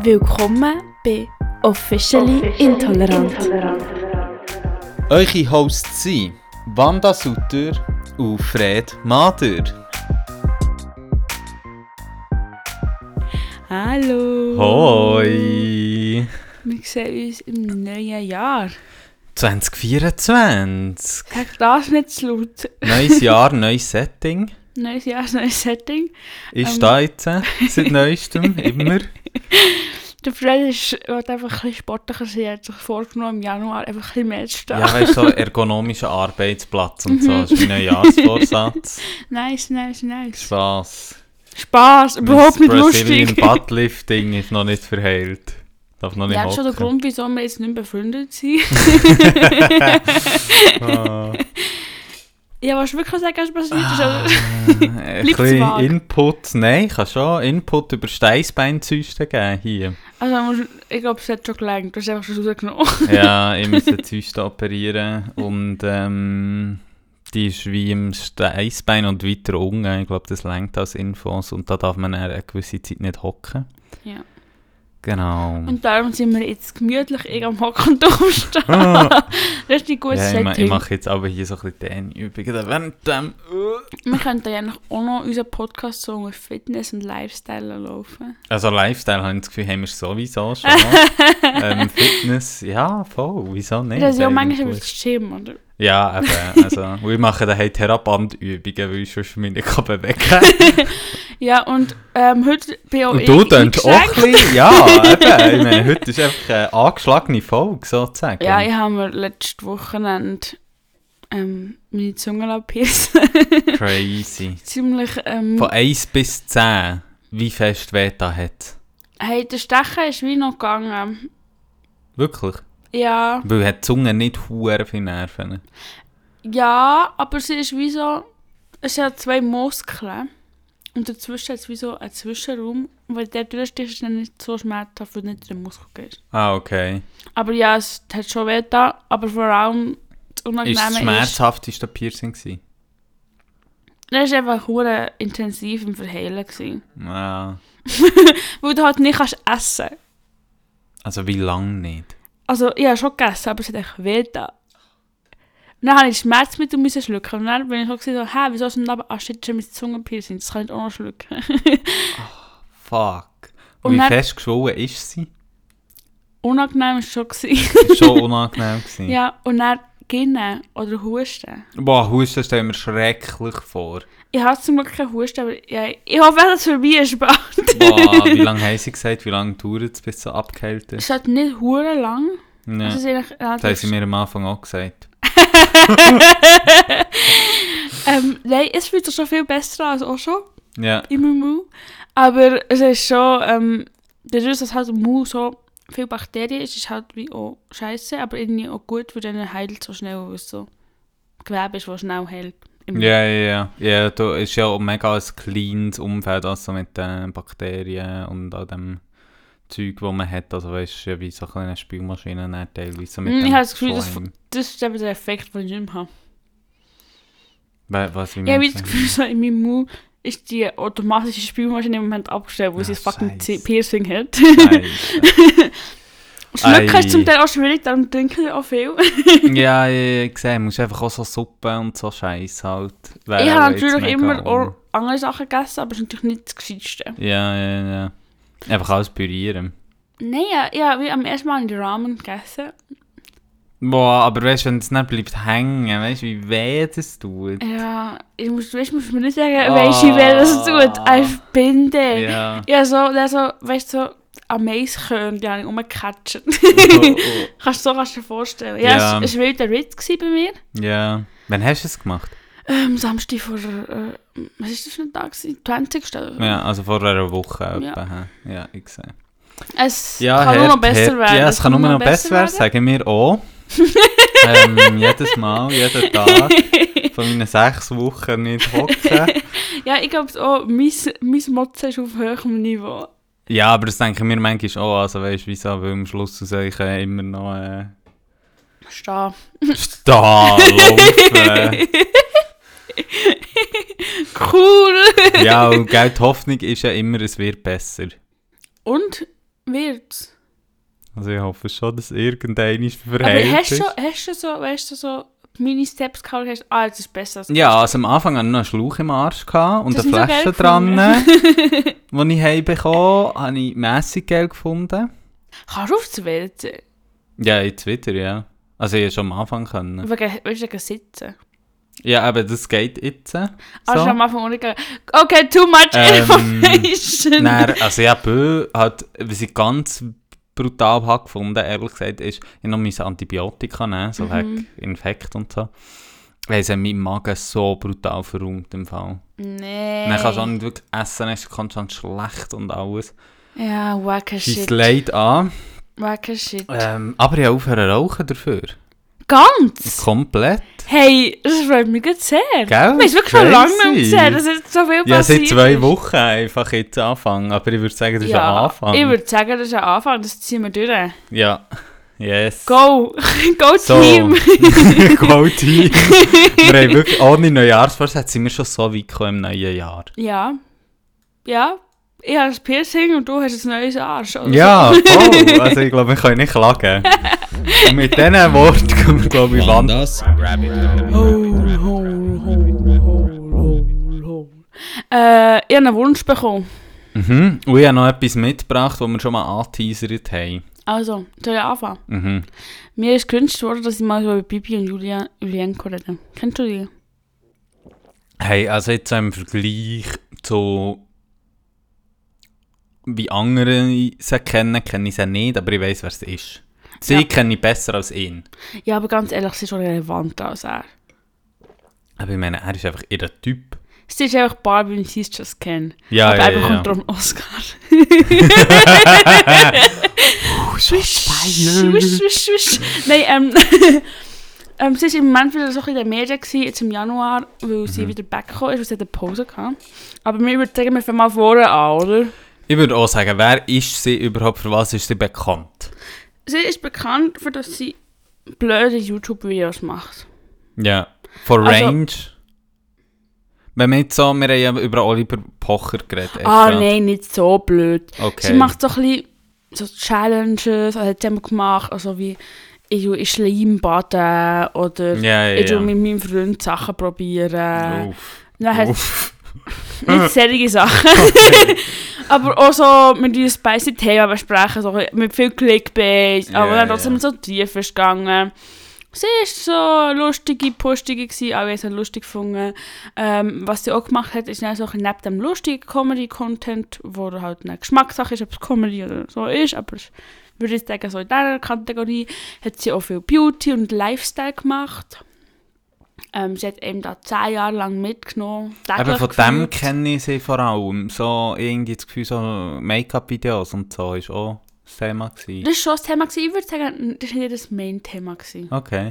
Willkommen bei Officially Intolerant. Eure Hosts sind Wanda Sutter und Fred Mader. Hallo! Hoi! Wir sehen uns im neuen Jahr. 2024. Sag das nicht zu laut. Neues Jahr, neues Setting. Neues Jahr, neues Setting. Ist Ähm. da jetzt äh, seit neuestem, immer. Der Fred ist, will einfach ein bisschen sportlicher sein. Er hat sich vorgenommen, im Januar einfach ein bisschen mehr zu stehen. Ja, weißt du, so ergonomischer Arbeitsplatz und Mhm. so. Das ist mein Neujahrsvorsatz. Nice, nice, nice. Spaß. Spaß, überhaupt nicht lustig. Buttlifting ist noch nicht verheilt. Darf noch nicht Ja, das ist schon der. Grund, wieso wir jetzt nicht mehr befreundet sind. Ah. Ja, was du wirklich sagen, was passiert ist? oder? Äh, Ein bisschen? Input, nein, ich kann schon Input über Steißbeinzysten geben hier. Also, ich glaube, es hat schon gelangt. Du hast einfach schon rausgenommen. ja, ich muss eine Zyste operieren und ähm, die ist wie im Steißbein und weiter unten. Ich glaube, das lenkt als Infos und da darf man eine gewisse Zeit nicht hocken. Ja. Genau. Und darum sind wir jetzt gemütlich eh am Hocken und aufstehen. Ah. Richtig gutes ja, ich, Setting. ich mache jetzt aber hier so ein bisschen Dehnübungen. Während dem, Wir könnten ja auch noch unseren Podcast so über Fitness und Lifestyle laufen. also Lifestyle habe ich das Gefühl, haben wir sowieso schon. ähm, Fitness, ja, voll, wieso nicht? das ist ja manchmal über das Gym, oder? Ja, eben. Also, wir machen daheim Therabandübungen, weil ich sonst mich nicht kann bewegen kann. Ja, und ähm, heute bin auch Und du ich auch ein bisschen, ja, eben. Ich meine, heute ist einfach eine angeschlagene Folge, sozusagen. Ja, ich habe mir letztes Wochenende ähm, meine Zunge piercen Crazy. Ziemlich, ähm, Von 1 bis 10, wie fest da hat. hey, der Stechen ist wie noch gegangen. Wirklich? Ja, Weil hat die Zunge nicht hure viele Nerven. ja, aber sie ist wie so, es hat zwei Muskeln. Und dazwischen hat es wie so einen Zwischenraum. Wenn der durchstichst, ist dann nicht so schmerzhaft, weil du nicht in den Muskel gehst. Ah, okay. Aber ja, es hat schon weh da, aber vor allem das Ist Unangenehme das ist, schmerzhafteste Piercing gewesen? das war einfach hure intensiv im Verheilen. Gewesen. Ja. Weil du halt nicht kannst essen Also wie lange nicht? Also, ich habe schon gegessen, aber es hat echt weh da. Und dann habe ich Schmerzmittel müssen schlucken. Und dann bin ich so, so hä, wieso ist denn aber, ah shit, schon mein Zungenpiercing, das kann ich auch noch schlucken. Fuck. Und Und wie fest geschwollen ist sie? Unangenehm war es schon. Schon unangenehm gewesen. ja, und dann Ginnen oder Husten. Boah, Husten stellen wir schrecklich vor. Ich habe zum Glück keinen Husten, aber ja, ich hoffe, dass es vorbei ist bald. Boah, wie lange haben sie gesagt? Wie lange dauert es, bis es so abgeheilt ist? Es hat nicht hure lang. Es ist eigentlich Das haben sie mir am Anfang auch gesagt. ähm, nein, es fühlt sich schon viel besser an als auch schon Ja. meinem Mund. Aber es ist schon, ähm, dadurch, dass halt im Mund so viel Bakterien ist, ist halt wie auch scheiße, aber irgendwie auch gut, weil dann heilt es so schnell, weil es so Gewebe ist, das schnell heilt. Ja, ja, ja. Ja, da ist ja auch mega ein cleanes Umfeld, also mit den Bakterien und all dem Zeug, das man hat. Also weißt du, ja, wie so eine kleine Spülmaschine dann teilweise mit Mm, ich habe das Gefühl, das-. Das ist eben der Effekt, den ich nicht habe. Wa- Was, wie Ich habe das du? Gefühl, so in meinem Mund ist die automatische Spülmaschine im Moment abgestellt, wo Ah, sie das fucking. Piercing hat. Ei. ist zum Teil auch schwierig, darum trinke ich auch viel. ja, ja, ich sehe, du musst einfach auch so Suppe und so Scheiß halt. wäre ich habe natürlich immer auch andere Sachen gegessen, aber es ist natürlich nicht das Gescheiteste. Ja, ja, ja. Einfach alles pürieren. Nein, ja, ich habe am ersten Mal in den Ramen gegessen. Boah, aber weißt du, wenn es nicht bleibt hängen, weißt du, wie weh das tut? Ja, ich muss, weißt, musst mir nicht sagen, weisst du, wer das tut? Als Binde. Ja. Ja, so, so, weißt du, so am Maiskörn, die habe ich rumgecatcht. Oh, oh. kannst du so kannst du dir vorstellen. Ja, Ja. es war wilder Ritt bei mir. Ja. Wann hast du es gemacht? Ähm, Samstag vor, äh, was ist das für ein Tag? gewesen? 20. oder so. Ja, also vor einer Woche Ja. etwa. Ja, ich sehe. Es Ja, kann nur noch besser werden. Ja, es kann nur noch besser werden, sagen wir auch. Ähm, jedes Mal, jeden Tag. Von meinen sechs Wochen nicht hocken. Ja, ich glaube auch, mein, mein Motzen ist auf hohem Niveau. Ja, aber das denken wir manchmal auch. Also weißt du, wieso? Weil am Schluss aus euch äh, immer noch äh, Stehen. laufen. Cool! ja, und die Hoffnung ist ja immer, es wird besser. Und wird's. Also ich hoffe schon, dass irgendeiner Aber verheilt hast du, ist. hast du so, weißt du, so Mini-Steps gehabt und hast, ah, jetzt ist besser als Ja, also am Anfang hatte ich noch einen Schlauch im Arsch gehabt und Das eine so Flasche dran, die ich heimbekommen habe, habe ich mässig geil gefunden. Kannst du aufs WC? Ja, jetzt wieder, ja. Also ich hätte schon am Anfang können. Weißt du, Sitzen. Ja, aber das geht jetzt. äh, Also So. am Anfang gegangen. Okay, too much Ähm, information. Dann, also ja, Bö hat, was ich ganz brutal habe gefunden, ehrlich gesagt, ist, ich noch meine Antibiotika nehmen, so Mhm. Infekt und so. Weil es hat meinen Magen so brutal verräumt im Fall. Nee. Dann kannst du auch nicht wirklich essen, es kommt schon schlecht und alles. Ja, wacker Shit. leid an. Wacker Shit. Ähm, aber ich habe aufhören zu rauchen dafür. Ganz? Komplett. Hey, das freut mich jetzt sehr. Gell? Wir es wirklich schon lange nicht gesehen, dass jetzt so viel Ja, passiert seit zwei. Wochen einfach jetzt anfangen. Aber ich würde sagen, das ist ja, ein Anfang. Ich würde sagen, das ist ein Anfang, das ziehen wir durch. Ja. Yes. Go! Go So. Team! Go Team. wir haben wirklich ohne Neujahrsvorsätze sind wir schon so weit gekommen im neuen Jahr. ja. Ja. Ich habe ein Piercing und du hast ein neues Arsch. oder Ja, voll. Also ich glaube, wir können nicht klagen. Und mit diesen Worten kommen wir, glaube ich, wand. das. Äh, ich habe einen Wunsch bekommen. Mhm. Und ich habe noch etwas mitgebracht, das wir schon mal angeteasert haben. Also, soll ich anfangen? Mhm. Mir ist gewünscht worden, dass ich mal so über Bibi und Julia, Julienko rede. Kennst du die? Hey, also jetzt so im Vergleich zu wie andere sie kennen, kenne ich sie nicht, aber ich weiß, wer es ist. Sie Ja. kenne ich besser als ihn. Ja, aber ganz ehrlich, sie ist schon relevanter als er. Aber ich meine, er ist einfach ihr Typ. Sie ist einfach Barbie und sie ist Just Ken. Ja, aber ja, er ja. bekommt darum Oscar. Swish, Swish, swish, swish. Nein, ähm, ähm, sie war im Moment wieder so in den Medien, gewesen, jetzt im Januar, weil sie wieder backgekommen ist, weil sie eine Pause hatte. Aber wir würden sagen, wir fangen mal vorne an, oder? Ich würde auch sagen, wer ist sie überhaupt, für was ist sie bekannt? Sie ist bekannt, dafür, dass sie blöde YouTube-Videos macht. Ja. Von Also- Range. Wenn wir jetzt so, wir haben ja über Oliver Pocher geredet. Ah, extra. nein, nicht so blöd. Okay. Sie macht so ein bisschen so Challenges, also hat sie gemacht, also wie ich tue in Schleim baden oder Ja, ja, ich tue ja. mit meinem Freund Sachen probieren. Uff. Dann Uff. Nicht solche Sachen. aber auch so mit diesem spicy Thema besprechen, so mit viel Clickbait, aber Ja, dann trotzdem ja. so tief ist gegangen. Sie war so lustige, postige, gewesen, alle haben lustig gefunden. Ähm, was sie auch gemacht hat, ist dann so ein neben dem lustigen Comedy-Content, wo halt eine Geschmackssache ist, ob es Comedy oder so ist, aber ich würde ich sagen, so in dieser Kategorie hat sie auch viel Beauty und Lifestyle gemacht. Ähm, sie hat eben da zehn Jahre lang mitgenommen. Aber täglich von dem gefühlt. kenne ich sie vor allem. So irgendwie das Gefühl, so Make-up-Videos und so ist auch das Thema gewesen. Das war schon das Thema. gewesen. Ich würde sagen, das war nicht das Main-Thema. gewesen. Okay.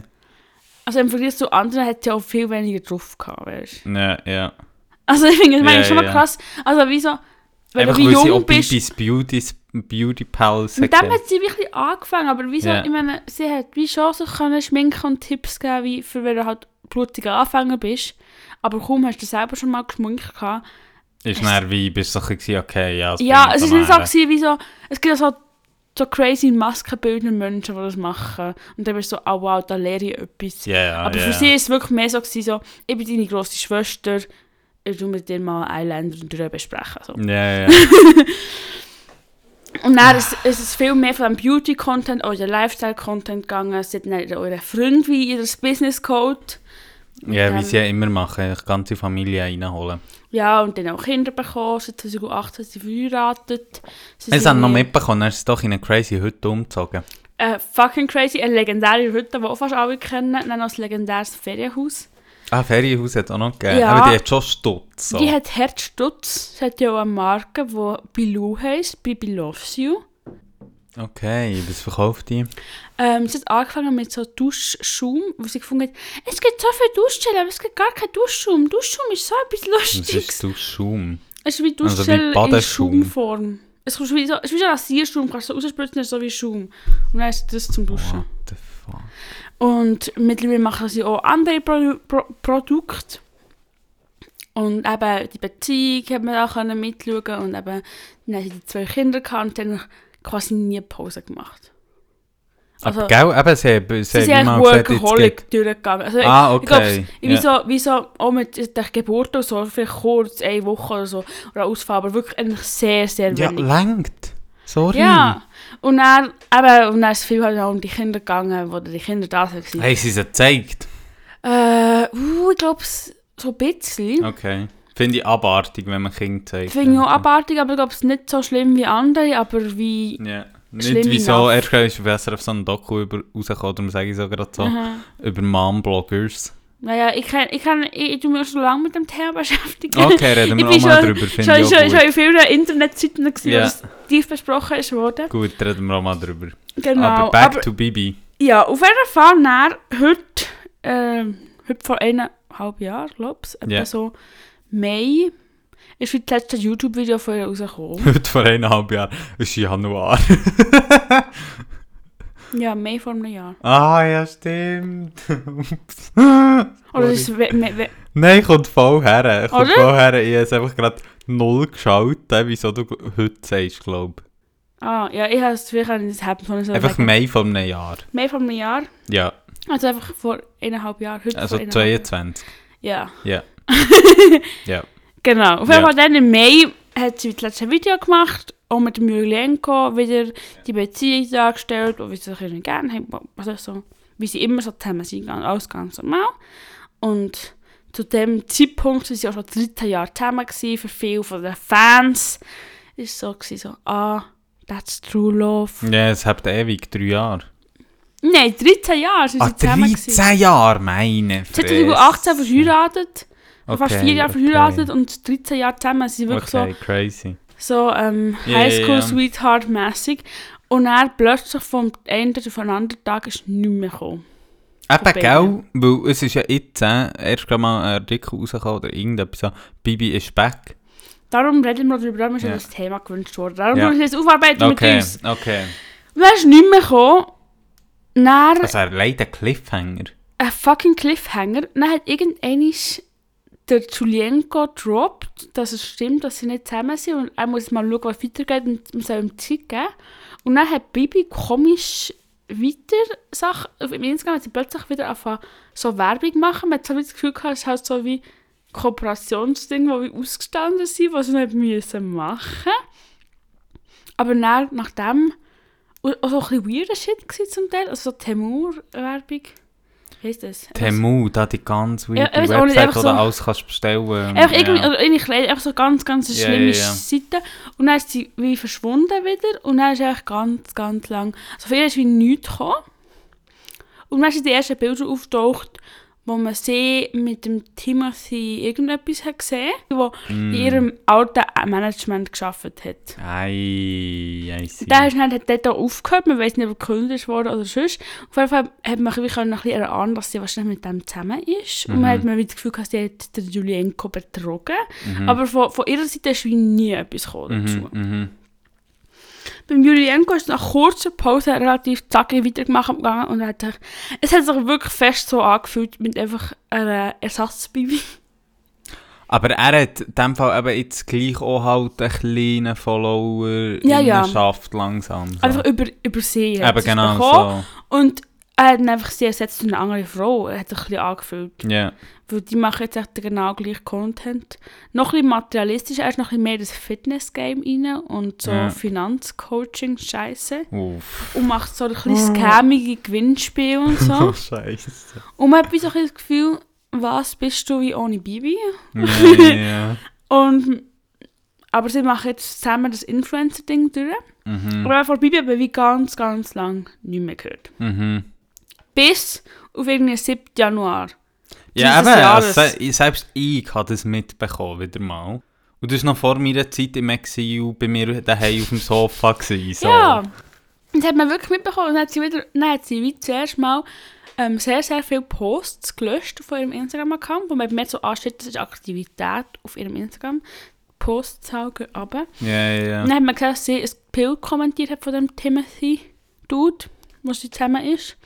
Also im Vergleich zu anderen hat sie auch viel weniger drauf gehabt, weißt du? Ja, ja. Also ich finde das Ja, ich schon mal ja. krass. Also wie so, wenn Einfach du wie sie jung auch bist, Bibis Beauty, Beauty Palace mit dem hat sie wirklich angefangen, aber wie so, Ja. ich meine, sie hat wie schon so können schminken und Tipps geben, wie für wenn du halt blutiger Anfänger bist. Aber kaum hast du selber schon mal geschminkt gehabt. Ist dann wie, bist du so ein bisschen, okay, ja, Ja, es ist nicht so gewesen, wie so, es gibt so, so crazy maskenbildende Menschen, die das machen. Und dann bist du so, oh wow, da lehre ich etwas. Ja, Aber ja. für sie ist es wirklich mehr so, gewesen, so ich bin deine grosse Schwester, ich tu mit dir mal Eyeliner drüber besprechen. So. Ja, ja. Und dann ist, ist es viel mehr von Beauty-Content oder Lifestyle-Content gegangen. Es hat dann eure Freunde wie ihr Business-Code. Ja, wie Ähm, sie ja immer machen, die ganze Familie reinholen. Ja, und dann auch Kinder bekommen. Seit 2018 sind sie verheiratet. Sie Ich sind habe noch mitbekommen, er ist doch in eine crazy Hütte umgezogen. Äh, fucking crazy, eine legendäre Hütte, die auch fast alle kennen. Dann ein legendäres Ferienhaus. Ah, Ferienhaus hat es auch noch gegeben. Ja. Aber die hat schon Stutz. So. Die hat Herzstutz. Sie hat ja auch eine Marke, die Bilou heisst. Bibi Loves You. Okay, was verkauft die? Ähm, sie hat angefangen mit so Duschschaum, wo sie gefunden hat, es gibt so viel Duschgel, aber es gibt gar keinen Duschschaum. Duschschaum ist so etwas Was Lustiges. ist du Schaum? Es ist wie Also wie Duschgel in Badeschaum. Schaumform. Es ist wie so, es ist wie so Rasierschaum, kannst du so rausspritzen, ist so wie Schaum. Und dann ist das zum Duschen. What the fuck? Und mittlerweile machen sie auch andere Pro Pro Produkte. Und eben die Beziehung hat man auch mitschauen und eben dann haben sie die zwei Kinder gehabt und dann quasi nie Pause gemacht. Aber Also, gell, eben, sie, haben- sie, sie haben eigentlich gesagt, Workaholic durchgegangen. Also, Ah, ich, ich glaube, okay. wie, Ja. so, wie so, auch mit der Geburt und so, vielleicht kurz, eine Woche oder so, oder Ausfall, aber wirklich eigentlich sehr, sehr Ja, wenig. längt. Sorry. Ja, und dann, eben, und dann ist es viel halt auch um die Kinder gegangen, wo die Kinder da waren. Haben sie es gezeigt? Äh, uh, ich glaube, so ein bisschen. Okay. Finde ich abartig, wenn man Kinder zeigt. Finde ich auch abartig, aber ich glaube, es ist nicht so schlimm wie andere, aber wie... Ja. Schlimm Nicht wieso, erst ist besser auf so einen Doku über, rausgekommen, darum sage ich so gerade so, Aha. über Mom-Bloggers. Naja, ich kann, ich kann, ich, ich tu mich schon lange mit dem Thema beschäftigen. Okay, reden wir Ich auch bin mal schon- drüber, Schon, finde ich schon, auch schon gut. in vielen Internetseiten, wo das tief besprochen ist worden. Gut, reden wir auch mal drüber. Genau. Aber back aber- to Bibi. Ja, auf jeden Fall nach heute, ähm, heute vor eineinhalb Jahren, glaube ich, Ja. so Mai, ist wie das letzte YouTube-Video von ihr rausgekommen. Heute vor eineinhalb Jahren. Ist Januar. ja, Mai vor einem Jahr. ah, ja, stimmt. Ups. Oder ist es Nein, kommt voll her. Kommt voll her. Ich habe es einfach gerade null geschaut, wieso du heute sagst, glaube Ah, ja, ich habe es vielleicht nicht haben sollen. ich. Einfach Mai von einem Jahr. Mai vor einem Jahr. Ja, Also einfach vor eineinhalb Jahren. Heute also vor eineinhalb 22. Jahren. Ja. Ja. Genau. Auf jeden. Fall dann im Mai hat sie das letzte Video gemacht, auch mit dem Julienko wieder die Beziehung dargestellt, und wie sie sich gerne haben, also so, wie sie immer so zusammen sind, alles ganz normal. Und zu dem Zeitpunkt waren sie auch schon 13 Jahre zusammen gewesen, für viele von den Fans. Ist so gewesen, so, ah, that's true love. Ja, es habt ewig, drei Jahre. Nein, 13 Jahre sind Ah, sie zusammen gewesen. 13 Jahre, meine Sie hat 2018 verheiratet, Okay, fast vier Jahre okay. verheiratet und 13 Jahre zusammen. Sie sind wirklich Okay, crazy. so, so ähm, Ja, ja, Highschool ja. Sweetheart mäßig. Und dann plötzlich vom einen auf den anderen Tag ist nichts mehr gekommen. Eben, gell? Weil es ist ja jetzt äh, erst gerade mal ein Artikel rausgekommen oder irgendetwas so, Bibi ist back. Darum reden wir darüber, darum ist ja. Das Thema gewünscht worden. Darum Ja. ich das aufarbeiten Okay, mit uns. okay. Und dann ist nichts mehr gekommen. Dann Also er leider ein Cliffhanger. ein fucking Cliffhanger. Dann hat irgendeiner der Julienko gedroppt, dass es stimmt, dass sie nicht zusammen sind und er muss mal schauen, was weitergeht und man soll ihm Zeit geben. Und dann hat Bibi komisch weiter Sachen, auf dem Instagram hat sie plötzlich wieder angefangen, so Werbung machen. Man hat so das Gefühl gehabt, es ist halt so wie Kooperationsding, wo wir ausgestanden sind, was wir nicht müssen machen. Aber dann, nachdem, auch so ein bisschen weirder Shit zum Teil, also so Temur-Werbung. Heisst das? Temu, da die ganz weird Ja, nicht, Website, einfach wo du so- alles kannst bestellen Einfach irgendwie, ja. oder irgendwie Kleider, einfach so ganz, ganz Ja, schlimme ja, ja. Seite. Und dann ist sie wie verschwunden wieder. Und dann ist einfach ganz, ganz lang. Also für ihr ist wie nichts gekommen. Und dann sind die ersten Bilder auftaucht, wo man sie mit dem Timothy irgendetwas hat gesehen, wo Mm. in ihrem alten Management geschafft hat. Ei, ei, see. Der ist dann, hat dort aufgehört, man weiß nicht, ob er gekündigt wurde oder sonst. Auf jeden Fall hat man wie können noch ein bisschen erahnen, dass sie wahrscheinlich mit dem zusammen ist. Und man Mhm. hat wieder das Gefühl, gehabt, sie hat den Julienko betrogen. Mhm. Aber von, von ihrer Seite ist wie nie etwas gekommen dazu. Mhm, mhm. Beim Julienko ist nach kurzer Pause relativ zackig weitergemacht gegangen und hat sich, es hat sich wirklich fest so angefühlt mit einfach einer Ersatzbaby. Aber er hat in dem Fall eben jetzt gleich auch halt einen kleinen Follower Ja, ja. schafft langsam. So. Einfach über, übersehen. eben genau so. Und er hat einfach sie ersetzt durch eine andere Frau. Er hat sich ein bisschen angefühlt. Ja. Weil die machen jetzt echt genau gleich Content. Noch ein bisschen materialistisch, er ist noch ein bisschen mehr das Fitness-Game rein und so Ja. Finanzcoaching-Scheiße. Und macht so ein bisschen scammige Gewinnspiele und so. Oh, Scheiße. und man hat so ein bisschen das Gefühl, was bist du wie ohne Bibi? Ja. Und, aber sie machen jetzt zusammen das Influencer-Ding durch. Mhm. Aber von Bibi wir wie ganz, ganz lang nicht mehr gehört. Mhm. Bis auf irgendwie den 7. Januar. Ja, eben, Jahres. se- selbst ich habe das mitbekommen, wieder mal. Und das war noch vor meiner Zeit im Exil bei mir daheim auf dem Sofa. Gewesen, so. Ja, das hat man wirklich mitbekommen. Und dann hat sie, wieder, dann hat sie wie zuerst mal ähm, sehr, sehr viele Posts gelöscht von ihrem Instagram-Account, wo man mehr so ansteht, das ist Aktivität auf ihrem Instagram. Postzahl geht runter. Ja, ja, ja. Dann hat man gesehen, dass sie ein Bild kommentiert hat von dem Timothy-Dude, wo sie zusammen ist.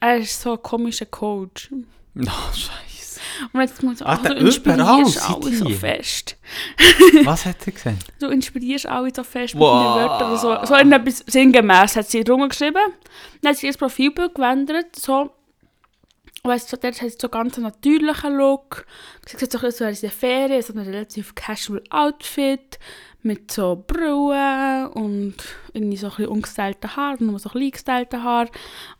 Er ist so ein komischer Coach. Oh, Scheiße. Und jetzt muss Ah, auch so da überall inspirierst alle so fest. Was hat er gesagt? Du inspirierst alle so fest mit Wow. deinen Wörtern so. So irgendetwas sinngemäß hat sie drunter geschrieben. Dann hat sie ihr Profilbild gewendet, so. Weißt du, dort hat sie so ganz einen natürlichen Look. Sie sieht so ein bisschen so in der Ferien, so ein relativ casual Outfit mit so Brauen und irgendwie so ein bisschen ungestylten Haaren, nur so klein gestylten Haaren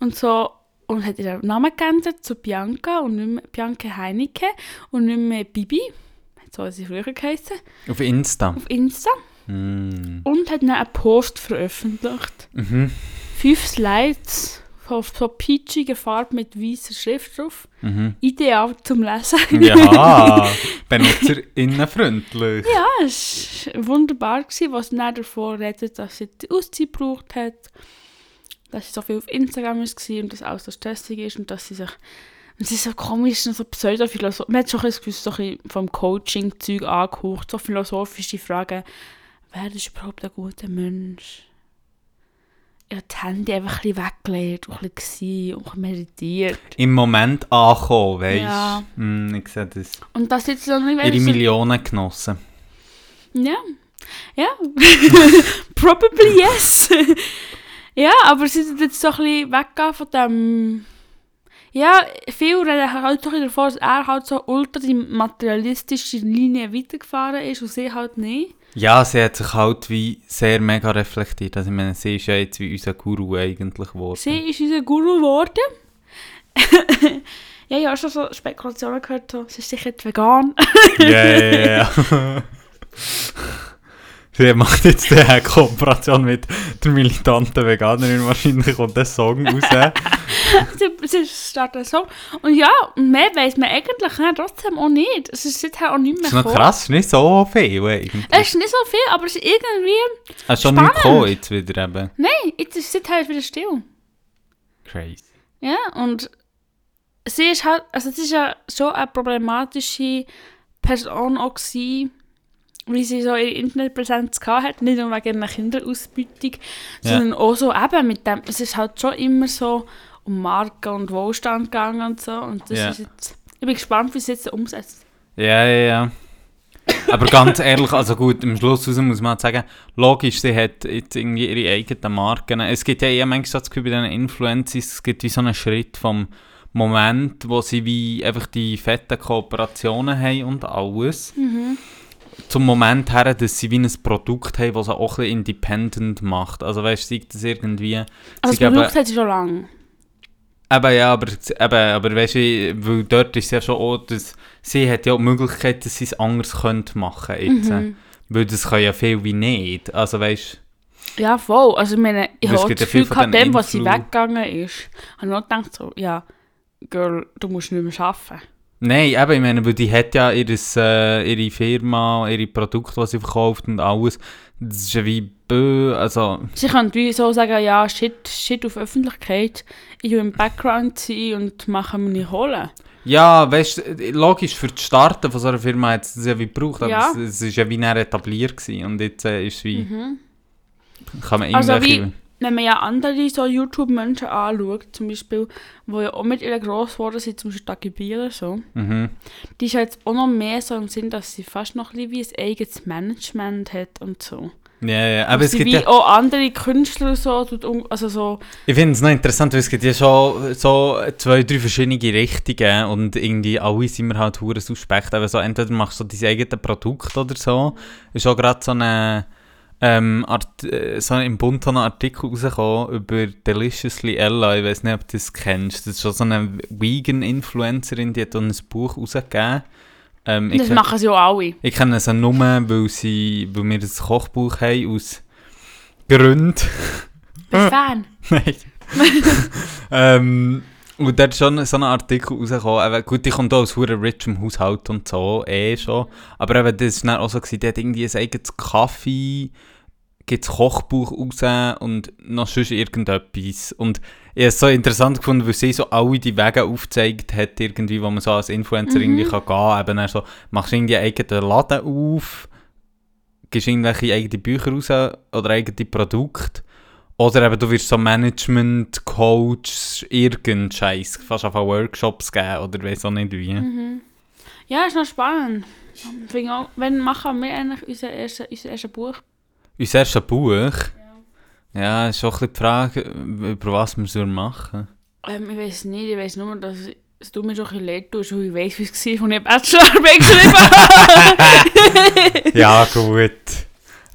und so. Und hat ihren Namen geändert zu Bianca und nicht mehr Bianca Heineke und nicht mehr Bibi. So hat sie früher geheißen. Auf Insta. Auf Insta. Mm. Und hat dann einen Post veröffentlicht. Mhm. Fünf Slides auf so peachiger Farbe mit weißer Schrift drauf. Mhm. Ideal zum Lesen. Ja, benutzerinnenfreundlich. Ja, es war wunderbar, gewesen, was sie davor redet, dass sie die Auszeit gebraucht hat, dass sie so viel auf Instagram war und dass alles so stressig ist und dass sie sich... Und ist so komisch, so pseudophilosophisch. Man hat schon ein bisschen so ein bisschen vom Coaching-Zeug angehaucht, so philosophische Fragen. Wer ist überhaupt ein guter Mensch? Ich habe die Hände einfach ein bisschen weggelegt und ein bisschen gewesen und meditiert. Im Moment ankommen, weißt du? Ja. Mm, ich sehe das. Und das jetzt so nicht Ihre so, Millionen genossen. Ja. Ja. Probably yes. ja, aber sie sind jetzt so ein bisschen weggegangen von dem... Ja, viele reden halt so davon, dass er halt so ultra die materialistische Linie weitergefahren ist und sie halt nicht. Ja, sie hat sich halt wie sehr mega reflektiert. Also ich meine, sie ist ja jetzt wie unser Guru eigentlich geworden. Sie ist unser Guru geworden. ja, ich habe schon so Spekulationen gehört, so, sie ist sicher vegan. Ja, ja, ja. Sie macht jetzt eine Kooperation mit der militanten Veganerin. Wahrscheinlich kommt der Song raus. sie, startet einen Song. Und ja, mehr weiss man eigentlich ja, trotzdem auch nicht. Es ist seither auch nicht mehr ist gekommen. krass, ist nicht so viel eigentlich. Es ist nicht so viel, aber es ist irgendwie... Hast du schon nicht gekommen jetzt wieder eben? Nein, jetzt ist seither wieder still. Crazy. Ja, und sie ist halt, also sie ist ja schon eine problematische Person auch gewesen, wie sie so ihre Internetpräsenz hat, nicht nur wegen einer Kinderausbeutung, Ja. sondern auch so eben mit dem, es ist halt schon immer so um Marken und Wohlstand gegangen und so und das Ja. ist jetzt, ich bin gespannt, wie sie es jetzt umsetzt. Ja, ja, ja. Aber ganz ehrlich, also gut, am Schluss raus muss man halt sagen, logisch, sie hat jetzt irgendwie ihre eigenen Marken. Es gibt ja eher manchmal das Gefühl bei diesen Influencers, es gibt wie so einen Schritt vom Moment, wo sie wie einfach die fetten Kooperationen haben und alles, zum Moment her, dass sie wie ein Produkt haben, das sie auch ein bisschen independent macht. Also weißt du, das irgendwie... Also das Produkt hat sie schon lange. Eben, ja, aber, eben, aber weißt du, weil dort ist ja schon auch, dass sie hat ja die Möglichkeit, dass sie es anders könnte machen jetzt. Mhm. Weil das kann ja viel wie nicht. Also weißt Ja, voll. Also ich meine, ich habe das Gefühl gehabt, dem, was sie weggegangen ist, habe ich noch gedacht so, ja, Girl, du musst nicht mehr arbeiten. Nein, eben, ich meine, weil die hat ja ihres, äh, ihre Firma, ihre Produkte, die sie verkauft und alles. Das ist ja wie bö, also... Sie können wie so sagen, ja, shit, shit auf Öffentlichkeit, ich will im Background sein und mache nicht holen. Ja, weißt logisch, für das Starten von so einer Firma hat es das ja wie gebraucht, aber Ja. es, es ist ja wie näher etabliert gewesen und jetzt äh, ist es wie... Kann man Also irgendwelche... Wenn man ja andere so YouTube-Menschen anschaut, zum Beispiel, die ja auch mit ihr gross geworden sind, zum Beispiel Dagi so, Mhm. die ist ja jetzt auch noch mehr so im Sinn, dass sie fast noch ein wie ein eigenes Management hat und so. Ja, ja, aber es gibt wie ja... auch andere Künstler so, also so, Ich finde es noch interessant, weil es gibt ja schon so zwei, drei verschiedene Richtungen und irgendwie alle sind wir halt hure suspekt. Aber so, entweder machst du dein eigenes Produkt oder so. Ist auch gerade so eine, ähm, Art, äh, so im Bund so ein Artikel rausgekommen über Deliciously Ella. Ich weiß nicht, ob du das kennst. Das ist schon so eine Vegan-Influencerin, die hat ein Buch rausgegeben. Ähm, das machen sie auch alle. ich kenne sie nur, weil, sie, weil wir ein Kochbuch haben aus Gründen. Bist du Fan? Nein. ähm, und da ist schon so ein Artikel rausgekommen. Eben, gut, die kommt auch aus hure richem Haushalt und so, eh schon. Aber eben, das war dann auch so, gewesen, die hat irgendwie ein eigenes Kaffee, gibt das Kochbuch raus und noch sonst irgendetwas. Und ich habe es so interessant gefunden, weil sie so alle die Wege aufgezeigt hat, irgendwie, wo man so als Influencer irgendwie kann gehen. Eben dann so, machst du irgendwie einen eigenen Laden auf, gibst irgendwelche eigene Bücher raus oder eigene Produkte. Oder eben, du wirst so Management, Coach, irgendein Scheiß, fast auf Workshops geben oder weiss auch nicht wie. Mhm. Ja, ist noch spannend. Auch, wenn machen wir eigentlich unser erstes, unser erstes Buch? Unser erstes Buch? Ja, ist auch ein bisschen die Frage, über was wir sollen machen Ähm, ich weiß nicht, ich weiß nur, dass es tut mir schon ein bisschen leid tut, weil ich weiss, wie es war, als ich Bachelorarbeit geschrieben habe. Ja, gut.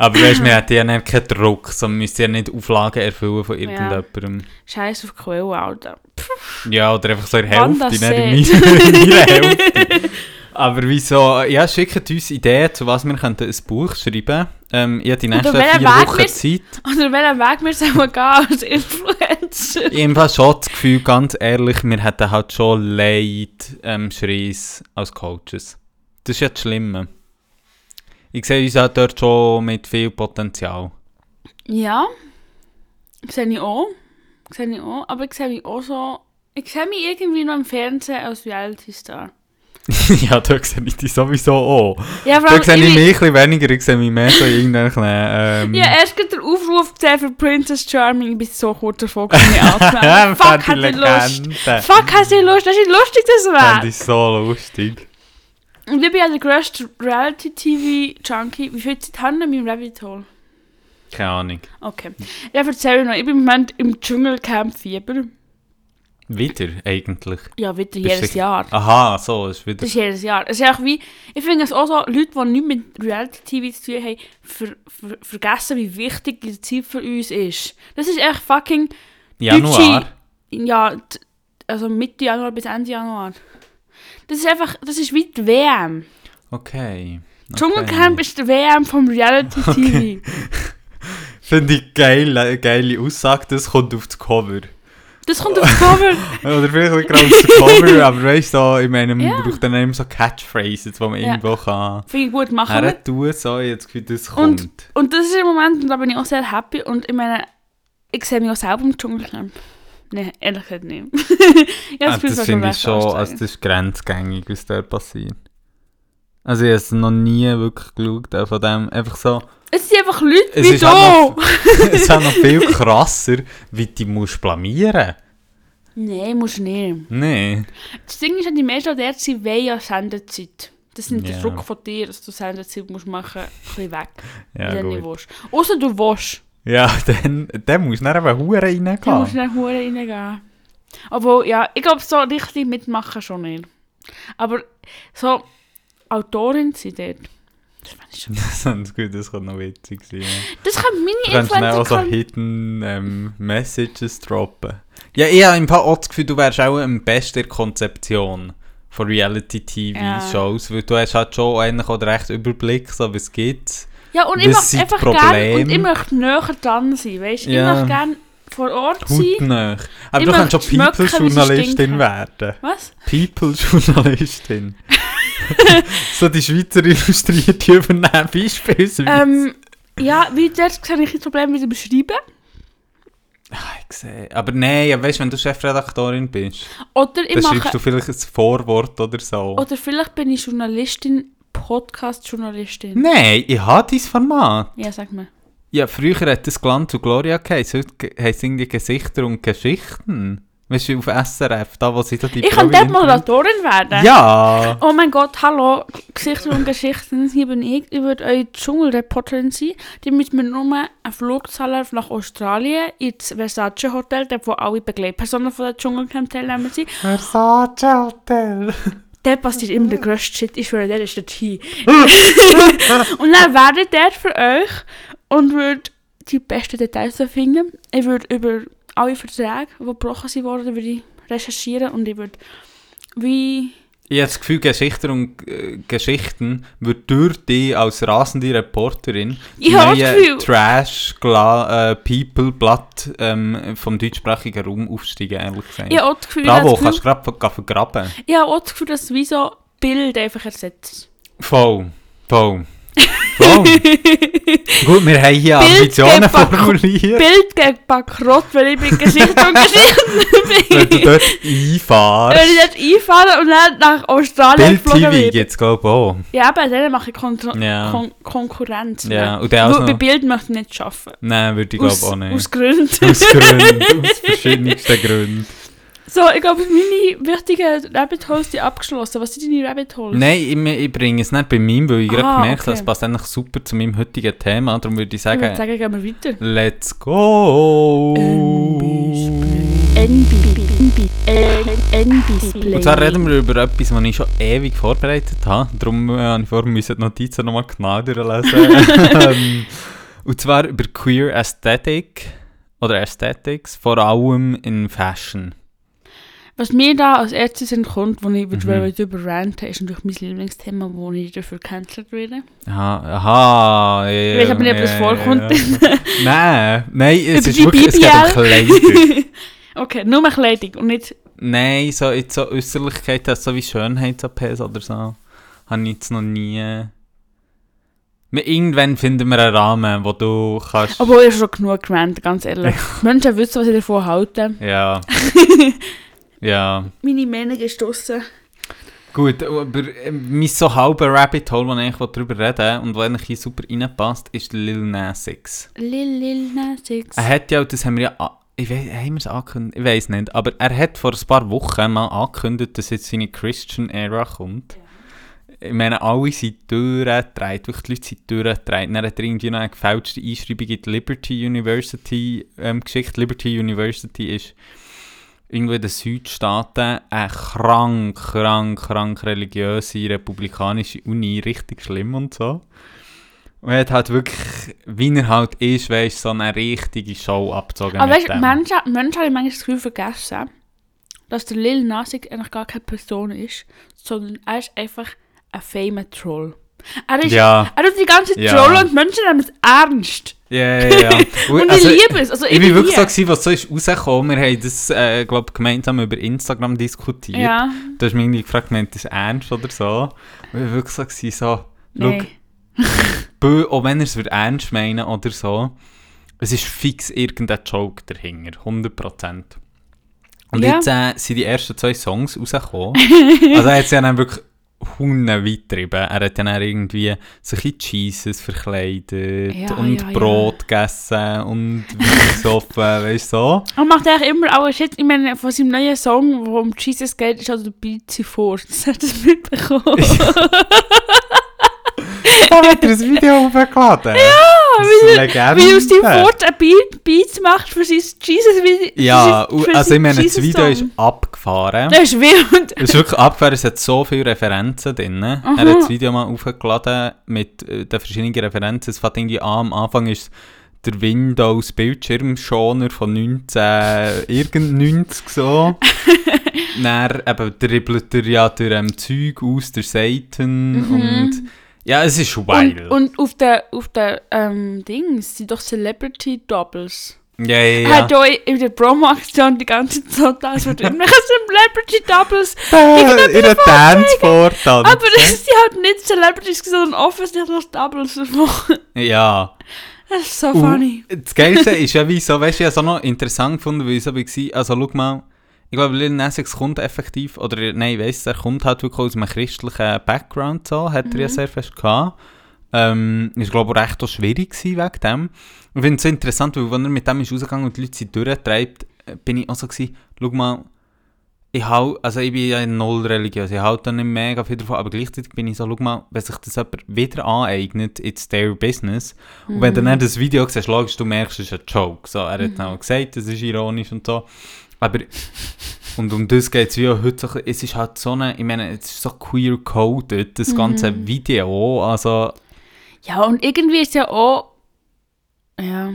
Aber weißt wir hätten ja nicht keinen Druck, sondern müssen ja nicht Auflagen erfüllen von Ja. irgendjemandem. Scheiß auf Quelle, Alter. Ja, oder einfach so in der Hälfte, nicht in meiner, in meiner Hälfte. Aber wieso? Ja, schickt uns Ideen, zu was wir könnten ein Buch schreiben Ähm, ich habe die nächsten vier Weg Wochen wir- Zeit. Oder welchen Weg wir sollen gehen als Influencer? Ich habe schon das Gefühl, ganz ehrlich, wir hätten halt schon Leid ähm, Schreis als Coaches. Das ist ja das Schlimme. Ich sehe uns halt dort schon mit viel Potenzial. Ja, sehe ich auch. Sehe ich auch. Aber ich sehe mich auch so... Ich sehe mich irgendwie noch im Fernsehen als Reality-Star. ja, da sehe ich dich sowieso auch. Ja, vor Da sehe ich ich- mich ein weniger, ich sehe mich mehr so in irgendwelchen... Ähm, Ja, erst gerade der Aufruf gesehen für Princess Charming. Ich bin so kurz davor, gekommen. Fuck, hat sie Lust. Fuck, hat sie Lust. Das ist lustig, das Das wäre. ist so lustig. Und ich bin ja der grösste Reality-TV-Junkie. Wie viel Zeit haben wir in meinem Rabbit Hole? Keine Ahnung. Okay. Ja, erzähl noch. Ich bin im Moment im Dschungelcamp Fieber. Wieder, eigentlich. Ja, wieder jedes sicher- Jahr. Aha, so, ist wieder... Das ist jedes Jahr. Es ist auch wie, ich finde es auch so, Leute, die nichts mit Reality-TV zu tun haben, ver, ver, vergessen, wie wichtig die Zeit für uns ist. Das ist echt fucking Januar. ja, d- also Mitte Januar bis Ende Januar. Das ist einfach, das ist wie die WM. Okay. Dschungelcamp ist die WM vom Reality-TV. Finde ich geil, eine geile Aussage, das kommt auf das Cover. Das kommt auf das Cover. Oder vielleicht nicht gerade auf das Cover, aber weißt du, so, ich meine, man Ja. braucht dann immer so Catchphrases, die man Ja. irgendwo kann Finde ich gut, machen wir. tun, so, das Gefühl, das kommt. Und, und das ist im Moment, und da bin ich auch sehr happy. Und ich meine, ich sehe mich auch selber im Dschungelcamp. Nein, ehrlich gesagt nicht. ich Ah, habe Gefühl, das finde ich schon, also das ist grenzgängig, was da passiert. Also ich habe es noch nie wirklich geschaut, von dem, einfach so, Es sind einfach Leute Es wie ist du. auch es ist auch noch viel krasser, wie du musst blamieren. Nein, musst du nicht. Nee. Das Ding ist, ja, die meisten dort sind wollen ja Sendezeit. Das nimmt Ja. den Druck von dir, dass du Sendezeit musst machen musst, ein bisschen weg. Ja, wenn du nicht gut. willst. Außer du willst. Ja, dann, dann musst du dann eben Huren reingehen. Dann musst du den Huren reingehen. Obwohl, ja, ich glaube, so richtig mitmachen schon nicht. Aber so Autorin sind dort. Das fand ich schon. Ist gut, das kann noch witzig sein. Ja. Das kann Du meine kannst dann auch so Influencer... Hidden ähm, Messages droppen. Ja, ich habe im Fall auch das Gefühl, du wärst auch am besten in der Konzeption von Reality-TV-Shows, weil du hast halt schon eigentlich auch den rechten Überblick, so was gibt. Ja, und ich möchte einfach gerne... Und ich möchte näher dran sein, weißt du? Ja. Ich möchte gerne vor Ort sein. Hautnah. Aber Ich du kannst schon People-Journalistin werden. Was? People-Journalistin. so die Schweizer Illustrierte übernehmen beispielsweise. Ähm, ja, wie dort sehe ich das Problem mit dem Schreiben. Ah, ich sehe. Aber nein, ja, weißt wenn du Chefredaktorin bist, Oder dann schreibst mache... du vielleicht ein Vorwort oder so. Oder vielleicht bin ich Journalistin, Podcast-Journalistin. Nein, ich habe dein Format. Ja, sag mal. Ja, früher hat das Glanz und Gloria geheißen. Heute heisst es irgendwie Gesichter und Geschichten. Weißt du, auf SRF, da wo sie da die Ich kann dort Moderatorin werden. Ja! Oh mein Gott, hallo, Gesichter und Geschichten, hier bin ich. Ich würde eure Dschungelreporterin sein. Die müssen mir nur einen Flug zahlen nach Australien, ins Versace Hotel, dort wo alle Begleitpersonen von der Dschungelcamp-Teilnehmer sind. Versace Hotel. Der passiert immer der grösste Shit. Ich schwöre, der ist der Tee. und dann wäre der für euch und würde die besten Details finden. Ich würde über alle Verträge, die gebrochen sind worden, würde ich recherchieren und ich würde wie... Ich habe das Gefühl, Geschichten und äh, Geschichten wird durch dich als rasende Reporterin Ich Gefühl. Trash Gla äh, People Blatt ähm, vom deutschsprachigen Raum aufsteigen, ehrlich gesagt. Ich habe auch das Gefühl, Bravo, kannst du gerade ver vergraben. Ich habe auch das Gefühl, dass es wie so Bild einfach ersetzt. Voll, voll. Voll. Gut, wir haben hier Bild Ambitionen formuliert. Bild gegen Bankrott, weil ich bin Gesichter und Geschichten Wenn du bin. dort Wenn ich dort einfahre und dann nach Australien Bild geflogen TV gibt es, glaube ich, auch. Ja, aber dann mache ich Kontro Ja. Kon Konkurrenz. Ja, ne? und der noch- Bei Bild möchte ich nicht arbeiten. Nein, würde ich glaube auch nicht. aus Gründen. Aus Gründen, aus verschiedensten Gründen. So, ich glaube, meine wichtigen Rabbit Holes sind abgeschlossen. Was sind deine Rabbit Holes? Nein, ich, ich bringe es nicht bei meinem, weil ich Ah, gerade gemerkt okay. habe, es passt eigentlich super zu meinem heutigen Thema. Darum würde ich ich würde sagen, sagen, gehen wir weiter. let's go! Und zwar reden wir über etwas, was ich schon ewig vorbereitet habe. Darum äh, habe ich müssen die Notizen nochmal genau durchlesen. Ähm, Und zwar über Queer Aesthetic oder Aesthetics, vor allem in Fashion. Was mir da als erstes in den kommt, wo ich Mhm. darüber ranten ist natürlich mein Lieblingsthema, wo ich dafür gecancelt werde. Aha, aha. Ja, Ich weiß aber nicht, ob das vorkommt. nein, nein, es ist wirklich, es geht um BBL. Kleider. okay, nur mehr Kleidung und nicht... Nein, so, jetzt so Äußerlichkeit, so wie Schönheits-APs oder so, habe ich jetzt noch nie... Irgendwann finden wir einen Rahmen, wo du kannst... Obwohl ich schon genug gerannt, ganz ehrlich. Menschen wissen, was ich davon halte. Ja. Ja. Meine ist draussen. Gut, aber äh, mein so halber Rabbit Hole, wo ich darüber reden und wo eigentlich super reinpasst, ist Lil Nas X. Lil Lil Nas X. Er hat ja, das haben wir ja, ich weiß, haben wir es angekündigt? Ich weiß nicht, aber er hat vor ein paar Wochen mal angekündigt, dass jetzt seine Christian Era kommt. Ich meine, alle sind durchgedreht, wirklich die Leute sind durchgedreht. Dann hat er irgendwie noch eine gefälschte Einschreibung in die Liberty University ähm, geschickt. Liberty University ist irgendwo in den Südstaaten eine krank, krank, krank religiöse republikanische Uni, richtig schlimm und so. Und er hat halt wirklich, wie er halt ist, weißt so eine richtige Show abgezogen Aber weißt du. Menschen, Menschen haben manchmal das Gefühl vergessen, dass der Lil Nas eigentlich gar keine Person ist, sondern er ist einfach ein famer Troll. Er ist, Ja, er tut die ganze Zeit Ja. Troll und Menschen nehmen es ernst. Ja, ja. ja. Und also, ich liebe es. Also Ich bin wirklich so, hier. gewesen, was so ist rausgekommen. Wir haben das, äh, glaube gemeinsam über Instagram diskutiert. Ja, Du hast mich irgendwie gefragt, meint das ernst oder so? Und ich war wirklich so, gewesen, so nein. bö, auch wenn er es ernst meinen oder so, es ist fix irgendein Joke dahinter, 100%. Und Ja. jetzt äh, sind die ersten zwei Songs rausgekommen. also sich ja dann wirklich Hunde weit getrieben. Er hat ja dann irgendwie sich in Jesus verkleidet Ja, und ja, ja. Brot gegessen und Wein gesoffen, weißt du so. Er macht eigentlich immer auch Shit. Ich meine, von seinem neuen Song, wo um Jesus geht, ist also der Beat vor. Das hat er mitbekommen. Hat er ein Video hochgeladen. Ja, wie-. Wie aus dem Fort ein Beat, Beat macht für sein Jesus-Video. Ja, also ich meine, das Video ist abgefahren. Das ist wild. Es ist wirklich abgefahren, es hat so viele Referenzen drin. Er hat das Video mal aufgeladen mit äh, den verschiedenen Referenzen. Es fängt irgendwie an, am Anfang ist der Windows Bildschirmschoner von 19 irgend so. Dann eben dribbelt er ja durch ähm, Zeug aus der Seiten und ja, es ist Und, wild. und auf der, auf der ähm, Dings sind doch Celebrity Doubles. ja, ja, ja. hat ja in der Promo-Aktion die ganze Zeit als wird irgendwelche Celebrity Doubles. In der Tanzvortanz. Aber das sind halt nicht Celebrities, sondern offensichtlich Doubles davon. Ja. Das ist so Und funny. Das Geilste ist ja, wie so, weißt du, ich habe es auch noch interessant gefunden, weil ich so war, also schau mal, ich glaube, Lil Nas X kommt effektiv, oder nein, ich weiss, er kommt halt wirklich aus einem christlichen Background, so, hat er ja sehr fest gehabt. Ähm, ist, glaube ich, auch recht auch schwierig gewesen wegen dem. Ich finde es so interessant, weil wenn er mit dem ist rausgegangen und die Leute sind durchgetreibt, äh, bin ich auch so gewesen, schau mal, ich hau, also ich bin ja null religiös, ich halte da nicht mega viel davon, aber gleichzeitig bin ich so, schau mal, wenn sich das jemand wieder aneignet, it's their business. Und wenn du dann das Video siehst, logisch, du merkst, es ist ein Joke. So, er hat auch gesagt, es ist ironisch und so. Aber, und um das geht es wie auch heute so, es ist halt so eine, ich meine, es ist so queer-coded, das ganze Video, also, Ja, und irgendwie ist ja auch. Ja.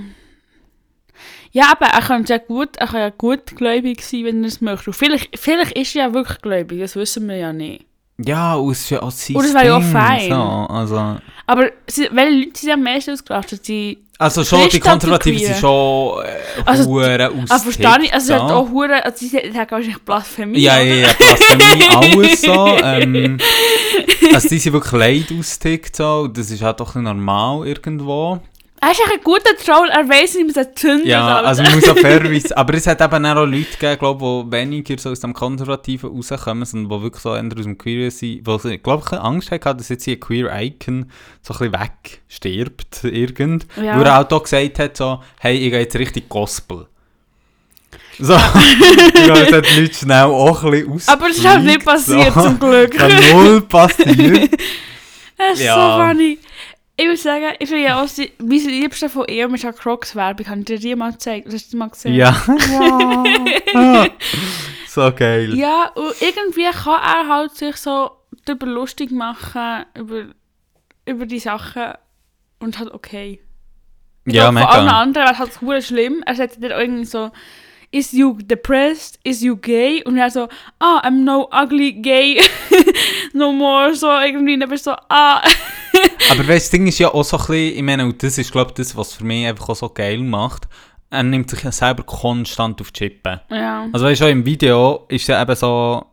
Ja, aber er kann ja gut, er kann ja gutgläubig sein, wenn er es möchte. Und vielleicht, vielleicht ist er ja wirklich gläubig, das wissen wir ja nicht. ja, und es ist ja auch sein Und das wäre ja auch fein. So, also, Aber sie, welche Leute sind am meisten ausgerastet? Die, also schon, die Konservativen sind schon äh, Also, hure ah, verstehe ich, also sie hat auch Hure, also sie hat wahrscheinlich Blasphemie, Ja, ja, ja, Blasphemie, alles so. Ähm, also die sind wirklich leid ausgetickt so, das ist halt doch normal irgendwo. Er ist ein guter Troll, er weiss nicht, wie man zünden Ja, also man muss auch fairerweise, aber es hat eben auch Leute gegeben, glaube die weniger so aus dem Konservativen rauskommen, sondern die wirklich so eher aus dem Queer sind, die, ich glaube, ich Angst hatten, dass jetzt hier ein Queer-Icon so ein bisschen wegstirbt, irgend. Ja. Wo er auch da gesagt hat, so, hey, ich gehe jetzt richtig Gospel. So, ich glaube, es hat die Leute schnell auch ein bisschen aus. Aber es ist halt nicht passiert, so. zum Glück. Kann null passiert. Das ist Ja. so funny. Ich muss sagen, ich finde ja auch, mein Liebster von ihr ist ja Crocs-Werbung. Habe ich dir die mal gezeigt? Hast du die mal gesehen? ja. ja. so geil. Ja, und irgendwie kann er halt sich so darüber lustig machen, über, über die Sachen und halt okay. Ich Ja, glaub, Von allen mega. anderen wäre es halt schlimm. Er sagt dann irgendwie so, is you depressed? Is you gay? Und er so, ah, I'm no ugly gay. no more. So irgendwie. Und dann bist du so, ah. Aber weißt, das Ding ist ja auch so ein bisschen, ich meine, und das ist, glaube ich, das, was für mich einfach auch so geil macht. Er nimmt sich ja selber konstant auf die Chippe. ja. Also weißt du, im Video ist ja eben so,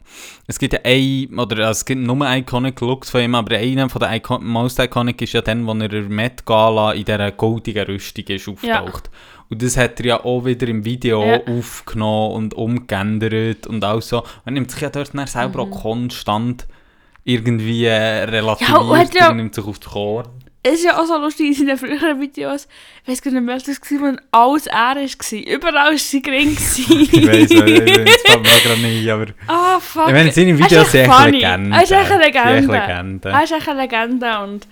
es gibt ja ein, oder also es gibt nur Iconic Looks von ihm, aber einer von den Icon most Iconic ist ja dann, wo er in Met Gala in dieser goldigen Rüstung ist auftaucht. Und das hat er ja auch wieder im Video Ja. aufgenommen und umgeändert und auch so. Er nimmt sich ja dort dann selber auch konstant irgendwie äh, relativiert. Ja, ja- nimmt sich auf die Korn. Es ist ja auch so lustig in seinen früheren Videos. Ich weiß gar nicht mehr, das war, wo alles er war. Überall war sie gering. Ich weiss, äh, das fällt mir gerade nicht, aber... Ah, fuck. Ich meine, seine Videos sind echt funny. Legenden. Er ist echt eine Legende. Er ist echt eine Legende und...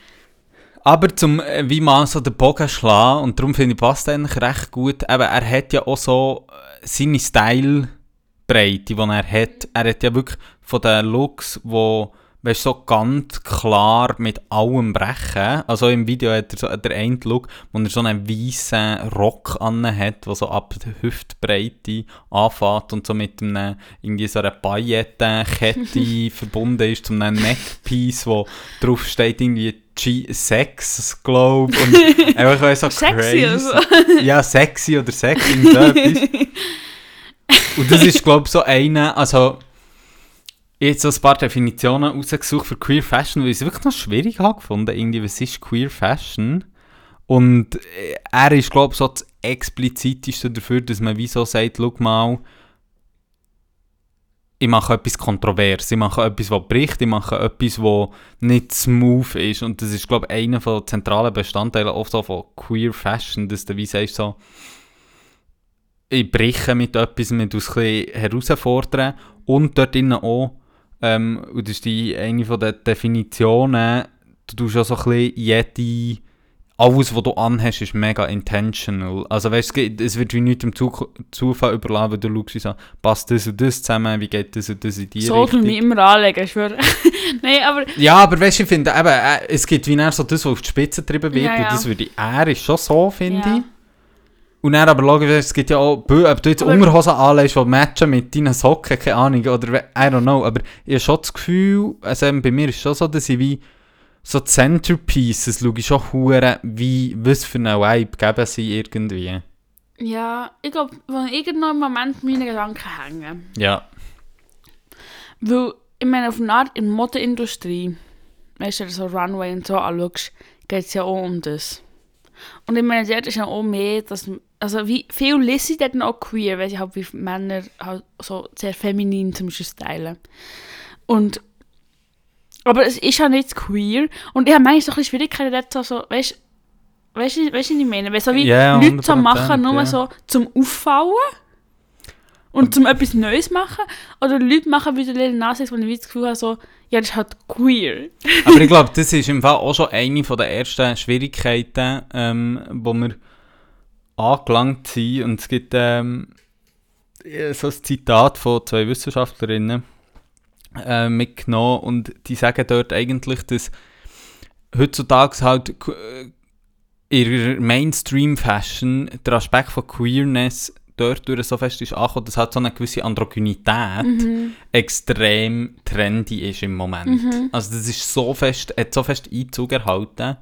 Aber zum, äh, wie man so den Bogen schlagen, und darum finde ich, passt eigentlich recht gut, eben, er hat ja auch so äh, seine Style-Breite, die er hat. Er hat ja wirklich von den Looks, wo, weißt, so ganz klar mit allem brechen. Also im Video hat er so der eine Look, wo er so einen weißen Rock an hat, der so ab der Hüftbreite anfängt und so mit einem, irgendwie so einer Pailletten-Kette verbunden ist, zum einem Neckpiece, wo drauf steht irgendwie G-Sex, glaube und einfach weil so Sexy crazy. also. Ja, sexy oder sexy, so etwas. Und das ist, glaube ich, so eine, also ich habe so ein paar Definitionen rausgesucht für Queer Fashion, weil ich es wirklich noch schwierig habe gefunden, irgendwie, was ist Queer Fashion? Und äh, er ist, glaube ich, so das expliziteste dafür, dass man wie so sagt, schau mal, ich mache etwas kontrovers, ich mache etwas, das bricht, ich mache etwas, das nicht smooth ist. Und das ist, glaube ich, einer der zentralen Bestandteile auch so von Queer Fashion, dass du wie sagst, so, ich breche mit etwas, mit bisschen herausfordern und dort drinnen auch, ähm, und das ist die, eine von den Definitionen, du tust auch so ein bisschen jede, alles, was du anhast, ist mega intentional. Also weißt du, es wird wie nichts dem Zu Zufall überlassen, weil du schaust, so, passt das und das zusammen, wie geht das und das in die So tun Richtung. wir immer anlegen, ich schwöre. Nein, aber... Ja, aber weißt du, ich finde eben, äh, es gibt wie so das, was auf die Spitze getrieben wird, Ja, und ja. das würde ich, er ist schon so, finde Ja. ich. Und dann aber logisch, es gibt ja auch, ob du jetzt Aber- Unterhosen anlegst, die matchen mit deinen Socken, keine Ahnung, oder I don't know, aber ich habe schon das Gefühl, also eben bei mir ist es schon so, dass ich wie so Centerpieces schaue ich schon hure, wie, was für einen Vibe geben sie irgendwie. Ja, ich glaube, wenn irgendeinem Moment meine Gedanken hängen. Ja. Weil, ich meine, auf eine Art in der Modeindustrie, weißt du, so Runway und so anschaust, geht es ja auch um das. Und ich meine, dort ist ja auch mehr, dass, also wie viel lese ich dort auch queer, weil sie halt wie Männer halt so sehr feminin zum Beispiel stylen. Und, aber es ist ja nicht queer. Und ich habe manchmal so ein bisschen Schwierigkeiten dort so, weißt du, weißt du, was ich meine? Weil so wie Ja, Leute so 100%, machen, nur ja. so zum Auffallen und zum etwas Neues machen. Oder Leute machen wie der Lil Nas X, wo ich das Gefühl habe, so, ja, das ist halt queer. Aber ich glaube, das ist im Fall auch schon eine von der ersten Schwierigkeiten, ähm, wo wir angelangt sind. Und es gibt ähm, so ein Zitat von zwei Wissenschaftlerinnen äh, mitgenommen und die sagen dort eigentlich, dass heutzutage halt äh, in ihrer Mainstream-Fashion der Aspekt von Queerness dort durch so fest ist angekommen, dass halt so eine gewisse Androgynität Mhm. extrem trendy ist im Moment. Also das ist so fest, hat so fest Einzug erhalten.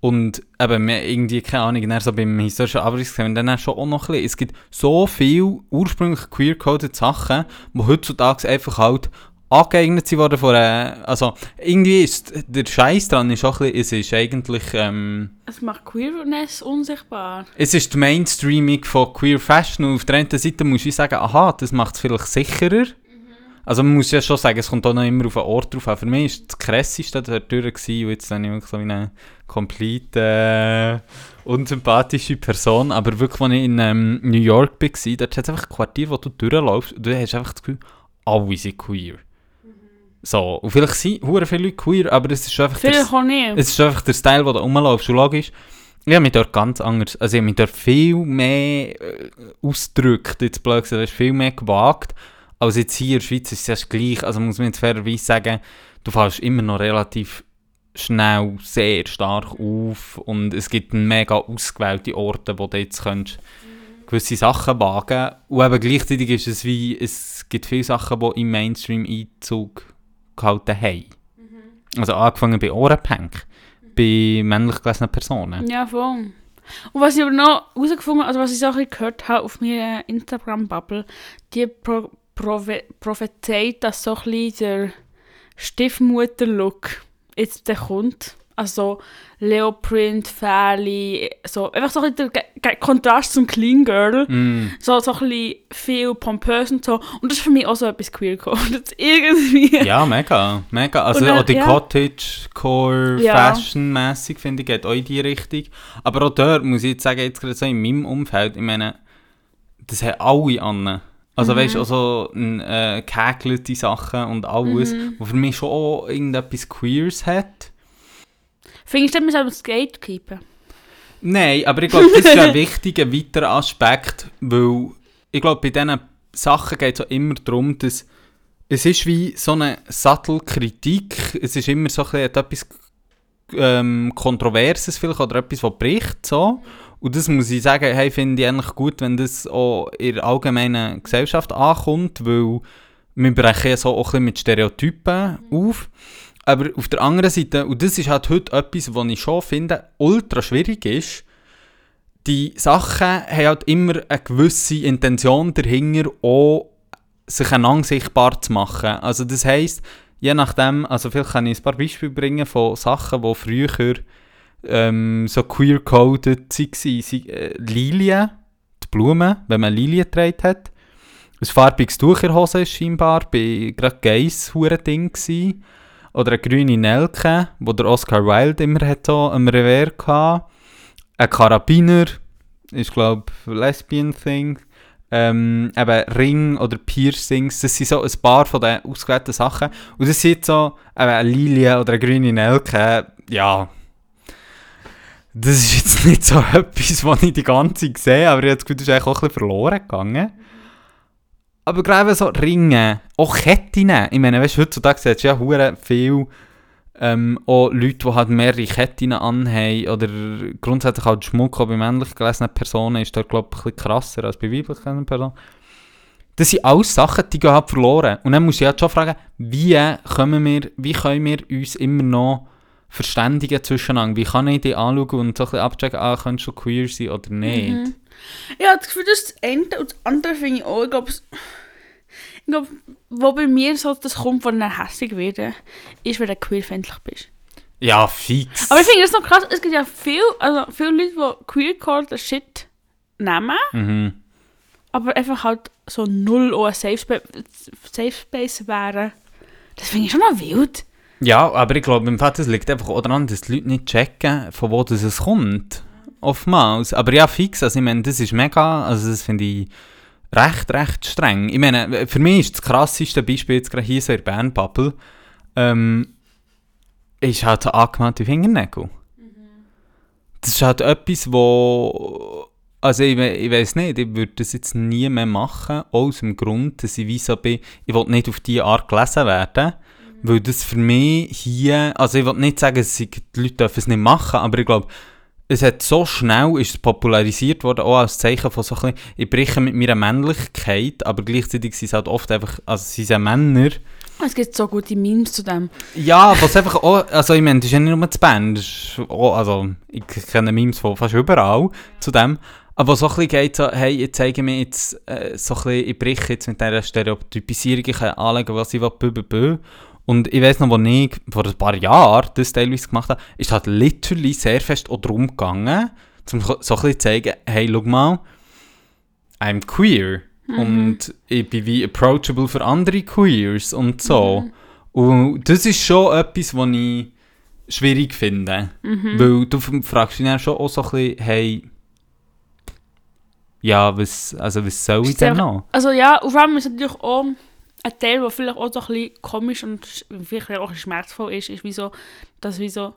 Und eben, wir irgendwie, keine Ahnung, dann so beim historischen Abrissexamen, dann schon auch noch ein bisschen, es gibt so viele ursprünglich queer-coded Sachen, die heutzutage einfach halt angeeignet sind worden von einer, also irgendwie ist der Scheiß dran ist auch ein bisschen, es ist eigentlich, ähm, Es macht Queerness unsichtbar. es ist die Mainstreaming von Queer Fashion und auf der einen Seite muss ich sagen, aha, das macht es vielleicht sicherer. Also man muss ja schon sagen, es kommt auch noch immer auf den Ort drauf an. Für mich war das krasseste dort gewesen, und jetzt bin ich wirklich so wie eine komplett äh, unsympathische Person, aber wirklich, als ich in ähm, New York war, dort hat es einfach ein Quartier, wo du durchläufst und du hast einfach das Gefühl, alle sind queer. So, und vielleicht sind hure viele Leute queer, aber es ist einfach... Vielleicht nicht. Es ist einfach der Style, wo du rumläufst. Und logisch, ich habe mich dort ganz anders... Also ich habe mich dort viel mehr äh, ausgedrückt, jetzt blöd gesagt, viel mehr gewagt. Als jetzt hier in der Schweiz ist es gleich. Also muss man jetzt fairerweise sagen, du fällst immer noch relativ schnell sehr stark auf und es gibt mega ausgewählte Orte, wo du jetzt könntest gewisse Sachen wagen und eben gleichzeitig ist es wie, es gibt viele Sachen, die im Mainstream Einzug gehalten haben. Also angefangen bei Ohrenpunk, bei männlich gelesenen Personen. Ja, voll. Und was ich aber noch herausgefunden also was ich bisschen gehört habe auf meiner Instagram-Bubble, die pro prove prophezeit, dass so ein bisschen der Stiefmutter-Look jetzt der kommt. Also Leoprint, Fähli, so einfach so ein bisschen der Kontrast zum Clean Girl. Mm. So, so ein bisschen viel pompös und so. Und das ist für mich auch so etwas queer coded. Irgendwie. Ja, mega, mega. Also dann- auch die ja. Cottagecore, Ja. Fashion-mässig finde ich, geht auch in die Richtung. Aber auch dort muss ich jetzt sagen, jetzt gerade so in meinem Umfeld, ich meine, das haben alle an. Also weißt du, also äh, gehäkelte Sachen und alles, wo für mich schon auch irgendetwas Queers hat. Findest du, man soll das Gatekeepen? Nein, aber ich glaube, das ist ein wichtiger weiterer Aspekt, weil ich glaube, bei diesen Sachen geht es auch immer darum, dass es ist wie so eine subtle Kritik, es ist immer so ein bisschen etwas ähm, Kontroverses vielleicht oder etwas, was bricht, so. Und das muss ich sagen, hey, finde ich eigentlich gut, wenn das auch in der allgemeinen Gesellschaft ankommt, weil wir brechen ja so auch ein bisschen mit Stereotypen auf. Aber auf der anderen Seite, und das ist halt heute etwas, was ich schon finde, ultra schwierig ist, die Sachen haben halt immer eine gewisse Intention dahinter, auch sich einander sichtbar zu machen. Also das heisst, je nachdem, also vielleicht kann ich ein paar Beispiele bringen von Sachen, die früher ähm, so queer-coded waren. Äh, Lilien, die Blumen, wenn man Lilien getragen hat. Ein farbiges Tuch in der Hose ist scheinbar bei gerade hure Ding gsi. Oder eine grüne Nelke, wo der Oscar Wilde immer hat so am Revers hatte. Ein Karabiner ist glaube Lesbian Thing. Ähm, eben Ring oder Piercings, das sind so ein paar von den ausgewählten Sachen. Und das sind so, eben eine Lilie oder eine grüne Nelke, ja. Das ist jetzt nicht so etwas, was ich die ganze Zeit sehe, aber ich habe das Gefühl, das ist eigentlich auch ein bisschen verloren gegangen. Aber gerade so Ringe, auch Ketten, ich meine, weißt du, heutzutage siehst du ja hure viel ähm, auch Leute, die halt mehrere Ketten anhaben oder grundsätzlich halt Schmuck auch bei männlich gelesenen Personen ist da glaube ich ein bisschen krasser als bei weiblich gelesenen Personen. Das sind alles Sachen, die gehen halt verloren. Und dann muss ich halt schon fragen, wie können wir, wie können wir uns immer noch verständigen zwischeneinander? Wie kann ich die anschauen und so ein bisschen abchecken, ah, könntest du queer sein oder nicht? Mhm. Habe das Gefühl, das ist das eine und das andere finde ich auch. Ich glaube, ich glaube, wo bei mir so das kommt, von dann hässlich werden, ist, wenn du queerfeindlich bist. Ja, fix. Aber ich finde das noch krass, es gibt ja viel, also viele Leute, die queercore Shit nehmen, mhm. aber einfach halt so null ein Safe, Safe Space wären. Das finde ich schon noch wild. Ja, aber ich glaube, im Fall, das liegt einfach auch daran, dass die Leute nicht checken, von wo das es kommt. Oftmals. Aber ja, fix. Also, ich meine, das ist mega. Also, das finde ich recht, recht streng. Ich meine, für mich ist das krasseste Beispiel jetzt gerade hier so in der Bernbubble, ähm, ist halt angemalte Fingernägel. Das ist halt etwas, wo. Also, ich, ich weiß nicht, ich würde das jetzt nie mehr machen, aus dem Grund, dass ich wie so bin, ich will nicht auf diese Art gelesen werden. Weil das für mich hier, also ich will nicht sagen, dass die Leute dürfen es nicht machen, aber ich glaube, es hat so schnell ist es popularisiert worden, auch als Zeichen von so ein bisschen, ich breche mit meiner Männlichkeit, aber gleichzeitig sind es halt oft einfach, also sie sind Männer. Es gibt so gute Memes zu dem. Ja, was einfach auch, also ich meine, das ist ja nicht nur das Band, auch, also ich kenne Memes von fast überall zu dem, aber so ein bisschen geht so, hey, ich zeige mir jetzt äh, so ein bisschen, ich breche jetzt mit dieser Stereotypisierung, ich kann anlegen, was ich will, bö, bö, bö. Und ich weiss noch, als ich vor ein paar Jahren das teilweise gemacht habe, ist halt literally sehr fest auch darum gegangen, um so ein bisschen zu zeigen, hey, schau mal, I'm queer. Und ich bin wie approachable für andere Queers und so. Mhm. Und das ist schon etwas, was ich schwierig finde. Mhm. Weil du fragst dich dann schon auch so ein bisschen, hey, ja, was, also was soll ich denn noch? Also ja, und vor allem ist natürlich auch ein Teil, der vielleicht auch so ein bisschen komisch und vielleicht auch schmerzvoll ist, ist wie so, dass wie so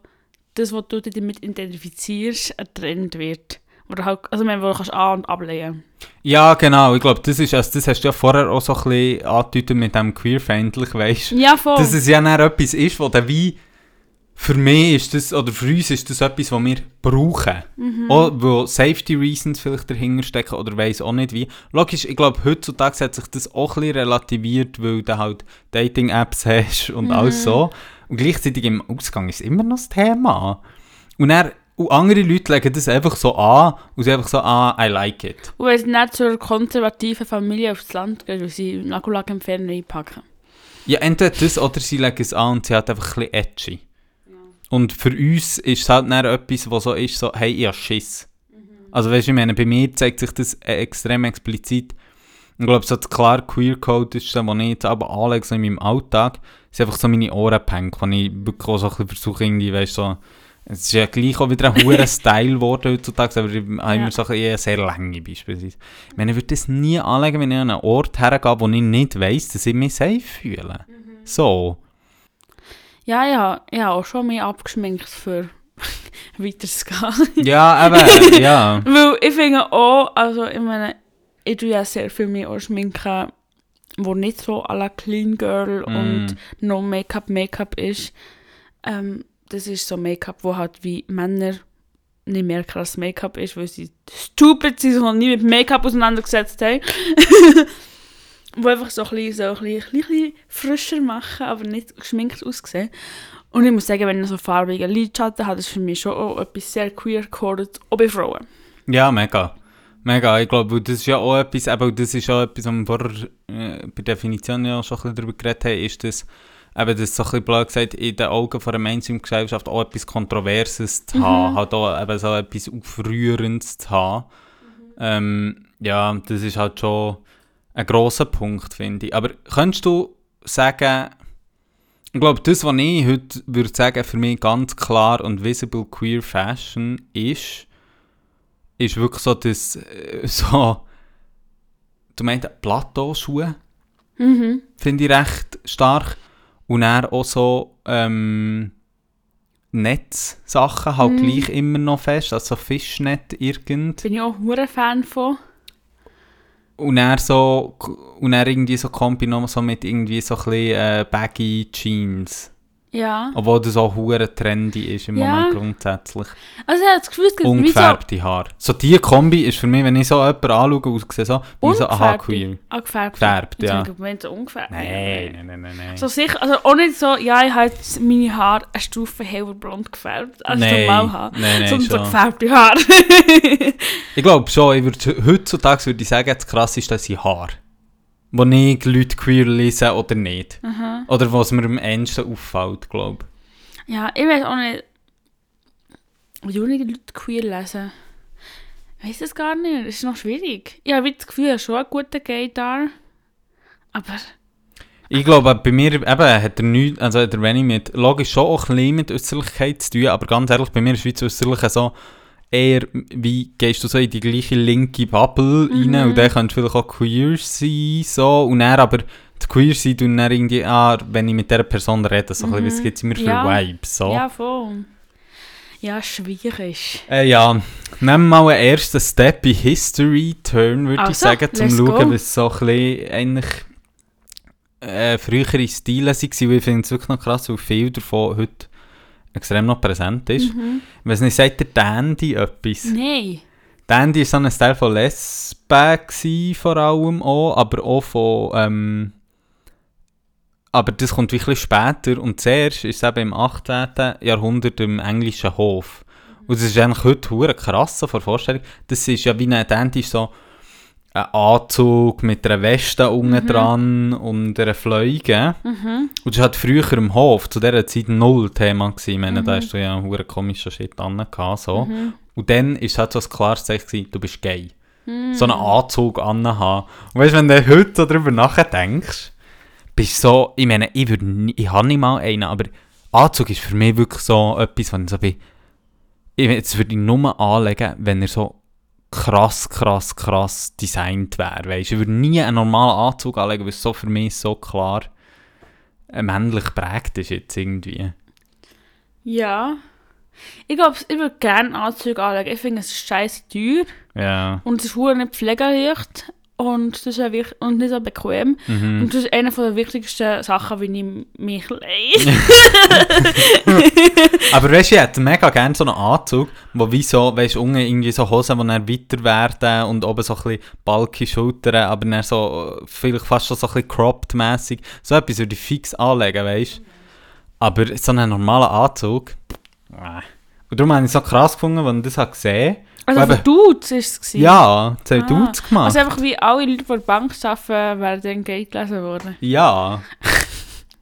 das, was du dich damit identifizierst, ein Trend wird. Oder halt, also man, du kannst an- und ablehnen. Ja, genau, ich glaube, das ist, also das hast du ja vorher auch so ein bisschen angedeutet mit dem queerfeindlich, weißt Ja, voll. dass es ja dann etwas ist, wo der wie für mich ist das, oder für uns ist das etwas, was wir brauchen. Mhm. Auch, wo Safety Reasons vielleicht dahinter stecken oder weiss auch nicht wie. Logisch, ich glaube, heutzutage hat sich das auch ein bisschen relativiert, weil du halt Dating-Apps hast und Mhm. alles so. Und gleichzeitig im Ausgang ist es immer noch das Thema. Und, dann, und andere Leute legen das einfach so an und sind einfach so, ah, I like it. Und wenn sie nicht zur konservativen Familie aufs Land gehen, weil sie Nagellack im Fernsehen einpacken. Ja, entweder das oder sie legen es an und sie hat einfach ein bisschen edgy. Und für uns ist es halt dann etwas, was so ist, so, hey, ich hab Schiss. Also weißt du, ich meine, bei mir zeigt sich das äh, extrem explizit. Ich glaube, so das klar Queer-Code ist, den ich jetzt aber anlege so in meinem Alltag, sind einfach so meine Ohrenpänke, wo ich wirklich auch so ein bisschen versuche, irgendwie, weißt du, so, es ist ja gleich auch wieder ein hoher Style geworden heutzutage, aber ich habe immer so ein bisschen eher sehr lange beispielsweise. Ich meine, ich würde das nie anlegen, wenn ich an einen Ort hergehe, wo ich nicht weiss, dass ich mich safe fühle. So. Ja, ja, habe auch schon mehr abgeschminkt für weiterzugehen. Ja, eben, ja. Weil ich finde auch, also ich meine, ich tue ja sehr viel mehr auch schminken, wo nicht so à la Clean Girl und Mm. no Make-up Make-up ist. Ähm, das ist so Make-up, wo halt wie Männer nicht merken, dass es Make-up ist, weil sie stupid sind und nie mit Make-up auseinandergesetzt haben. wo einfach so ein bisschen, so ein bisschen, ein bisschen frischer machen, aber nicht geschminkt aussehen. Und ich muss sagen, wenn ich so farbige Lidschatten habe, das ist für mich schon auch etwas sehr queer-coded, auch bei Frauen. Ja, mega. Mega, ich glaube, das ist ja auch etwas, eben, das ist auch etwas, was wir vorher äh, bei Definition ja schon ein bisschen darüber geredet haben, ist das, eben, das so ein bisschen blöd gesagt, in den Augen von der Mainstream-Gesellschaft auch etwas Kontroverses zu haben, halt auch eben so etwas Aufrührendes zu haben. Ähm, ja, das ist halt schon ein grosser Punkt, finde ich. Aber könntest du sagen, ich glaube, das, was ich heute würde sagen, für mich ganz klar und visible queer Fashion ist, ist wirklich so das, äh, so, du meinst Plateauschuhe, Mhm. finde ich recht stark. Und dann auch so, ähm, Netzsachen halt Mhm. gleich immer noch fest, also Fischnet irgend. Bin ich auch ein Fan von. Und dann so, und dann irgendwie so Kombi noch so mit irgendwie so ein bisschen äh, baggy Jeans. Ja. Obwohl das auch hure trendy ist im Ja. Moment grundsätzlich. Also ich habe das Gefühl, es gibt wie so Ungefärbte Haare. So die Kombi ist für mich, wenn ich so jemanden anschaue und sehe, so, ich so, aha, queer. Ah, gefärbt. Gefärbt, ja. ich gemeint, so ungefärbt. Nein, nein, nein, nein, nein. So sicher, also auch nicht so, ja, ich habe jetzt meine Haare eine Stufe heller blond gefärbt, als ich nein, normal habe. nein, nein, Sondern so gefärbte Haare. Ich glaube schon, ich würd, heutzutage würde ich sagen, das krasseste sind Haare. Wo nicht Leute queer lesen oder nicht. Aha. Oder was mir am ehesten auffällt, glaube Ja, ich weiß auch nicht, wie junge Leute queer lesen. Ich weiß es gar nicht, das ist noch schwierig. Ich habe das Gefühl, ich habe schon einen guten Gay da. Aber, Ich glaube, bei mir eben, hat er nichts, also hat er wenig mit, logisch schon auch ein bisschen mit Äußerlichkeit zu tun, aber ganz ehrlich, bei mir ist das Äußerliche so, eher, wie gehst du so in die gleiche linke Bubble Mhm. rein und dann könntest du vielleicht auch queer sein, so, und dann aber die queer sein und dann irgendwie, ah, wenn ich mit dieser Person rede, so ein bisschen, Mhm. was gibt es mir für Ja. Vibes, so. ja, voll. Ja, schwierig. Äh, ja, nehmen wir mal einen ersten Step in History-Turn, würde ich Also, sagen, zum let's schauen, go. was so ein bisschen eigentlich äh, frühere Stile waren, weil ich finde es wirklich noch krass, weil viel davon heute extrem noch präsent ist. Mhm. Ich weiss nicht, sagt der Dandy etwas? Nein. Dandy war so ein Style von Lesben gewesen, vor allem auch, aber auch von, ähm, aber das kommt wirklich später und zuerst ist es eben im 18. Jahrhundert im englischen Hof. Und das ist eigentlich heute hure krass so Vorstellung. Das ist ja wie ein Dandy so ein Anzug mit einer Weste unten Mhm. dran und einer Fleuge. Mhm. Und das war halt früher im Hof zu dieser Zeit null Thema. Gewesen. Ich meine, Mhm. da hast du ja einen komischen Shit dran gehabt, so. Mhm. Und dann war es halt so ein klares Zeichen, du bist gay. Mm. so einen Anzug anhaben. Und weißt du, wenn du heute so darüber nachdenkst, bist du so, ich meine, ich, würde ich habe nicht mal einen, aber Anzug ist für mich wirklich so etwas, wenn ich so bin, ich, jetzt würde ich nur anlegen, wenn er so krass, krass, krass designt wäre, weißt Ich würde nie einen normalen Anzug anlegen, weil es so für mich so klar äh, männlich prägt ist jetzt irgendwie. Ja. Ich glaube, ich würde gerne Anzüge anlegen. Ich finde es ist scheiße teuer Ja. und es ist nicht pflegeleicht und, das ist auch wich- und nicht so bequem. Mhm. Und das ist eine der wichtigsten Sachen, wie ich mich leise. Aber weißt du, ich hätte mega gerne so einen Anzug, wo wie so, weißt du, unten irgendwie so Hosen, die dann weiter werden und oben so ein bisschen balky Schultern, aber dann so, äh, vielleicht fast schon so ein bisschen cropped-mässig. So etwas würde ich fix anlegen, weißt du. Aber so einen normalen Anzug, äh. Und darum habe ich es so krass gefunden, als ich das habe gesehen Also Aber- für Dudes war es. Ja, das haben Ah. Dudes gemacht. Also einfach wie alle Leute, die der Bank arbeiten, werden dann Geld gelesen worden. Ja.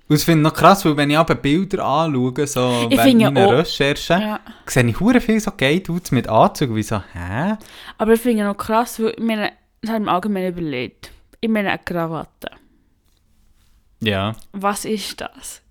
Und ich finde noch krass, weil wenn ich aber Bilder anschaue, so Ich während meiner auch- Recherche, Ja. sehe ich hure viel so Gay-Dudes mit Anzügen, wie so, hä? Aber ich finde noch krass, weil ich meine, das habe ich mir allgemein überlegt. Ich meine eine Krawatte. Ja. Was ist das?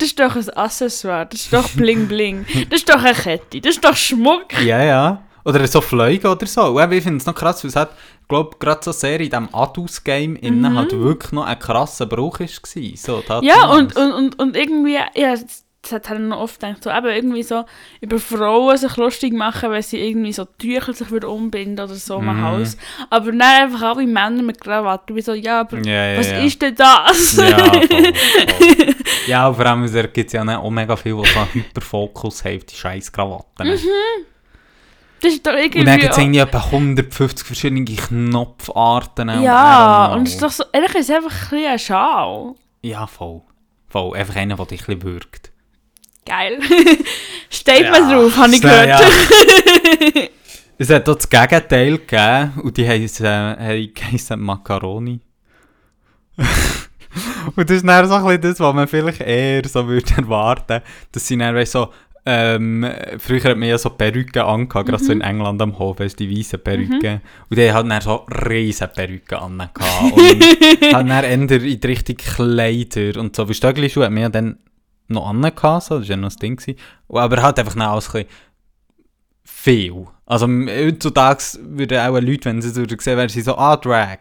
Das ist doch ein Accessoire, das ist doch Bling Bling, das ist doch eine Kette, das ist doch Schmuck. Ja, ja. Oder so Fliegen oder so. Und ich finde es noch krass, weil es hat, glaube gerade so sehr in diesem Adus-Game innen halt wirklich noch ein krasser Bruch war. So, Mhm. Ja, und, und, und, und irgendwie, ja, das hat halt noch oft gedacht, so eben irgendwie so über Frauen sich lustig machen, weil sie irgendwie so Tücher sich würden umbinden oder so am Mhm. Haus. Aber dann einfach alle Männer mit Krawatte, wie so, ja, aber Ja, ja, was ja. ist denn das? Ja, voll, voll. ja, und vor allem gibt es ja auch mega viele, die so Hyperfokus haben die scheiß Krawatten. Mhm. Das ist doch irgendwie... Und dann gibt es irgendwie etwa 150 verschiedene Knopfarten. und I ja, don't und es ist doch so, ehrlich ist einfach ein bisschen ein Schal. Ja, voll. Voll. Einfach einer, der dich ein bisschen wirkt. Geil. Steht Ja, man drauf, habe ich gehört. ja. Es hat auch das Gegenteil gegeben und die heissen, äh, heissen Macaroni. und das ist dann so ein bisschen das, was man vielleicht eher so würde erwarten. Dass sie dann weißt, so, ähm, früher hat man ja so Perücken angehabt, gerade so in England am Hof, weißt, die weißen Perücken. Und die hat dann so riesen Perücken angehabt. und hat dann eher in die Richtung Kleider und so. Wie Stöckelschuhe hat man ja dann noch angehabt, so, das war ja noch das Ding. Gewesen. Aber halt einfach dann alles ein bisschen viel. Also heutzutage würden auch Leute, wenn sie es würden sehen, wären sie so, ah, Drag.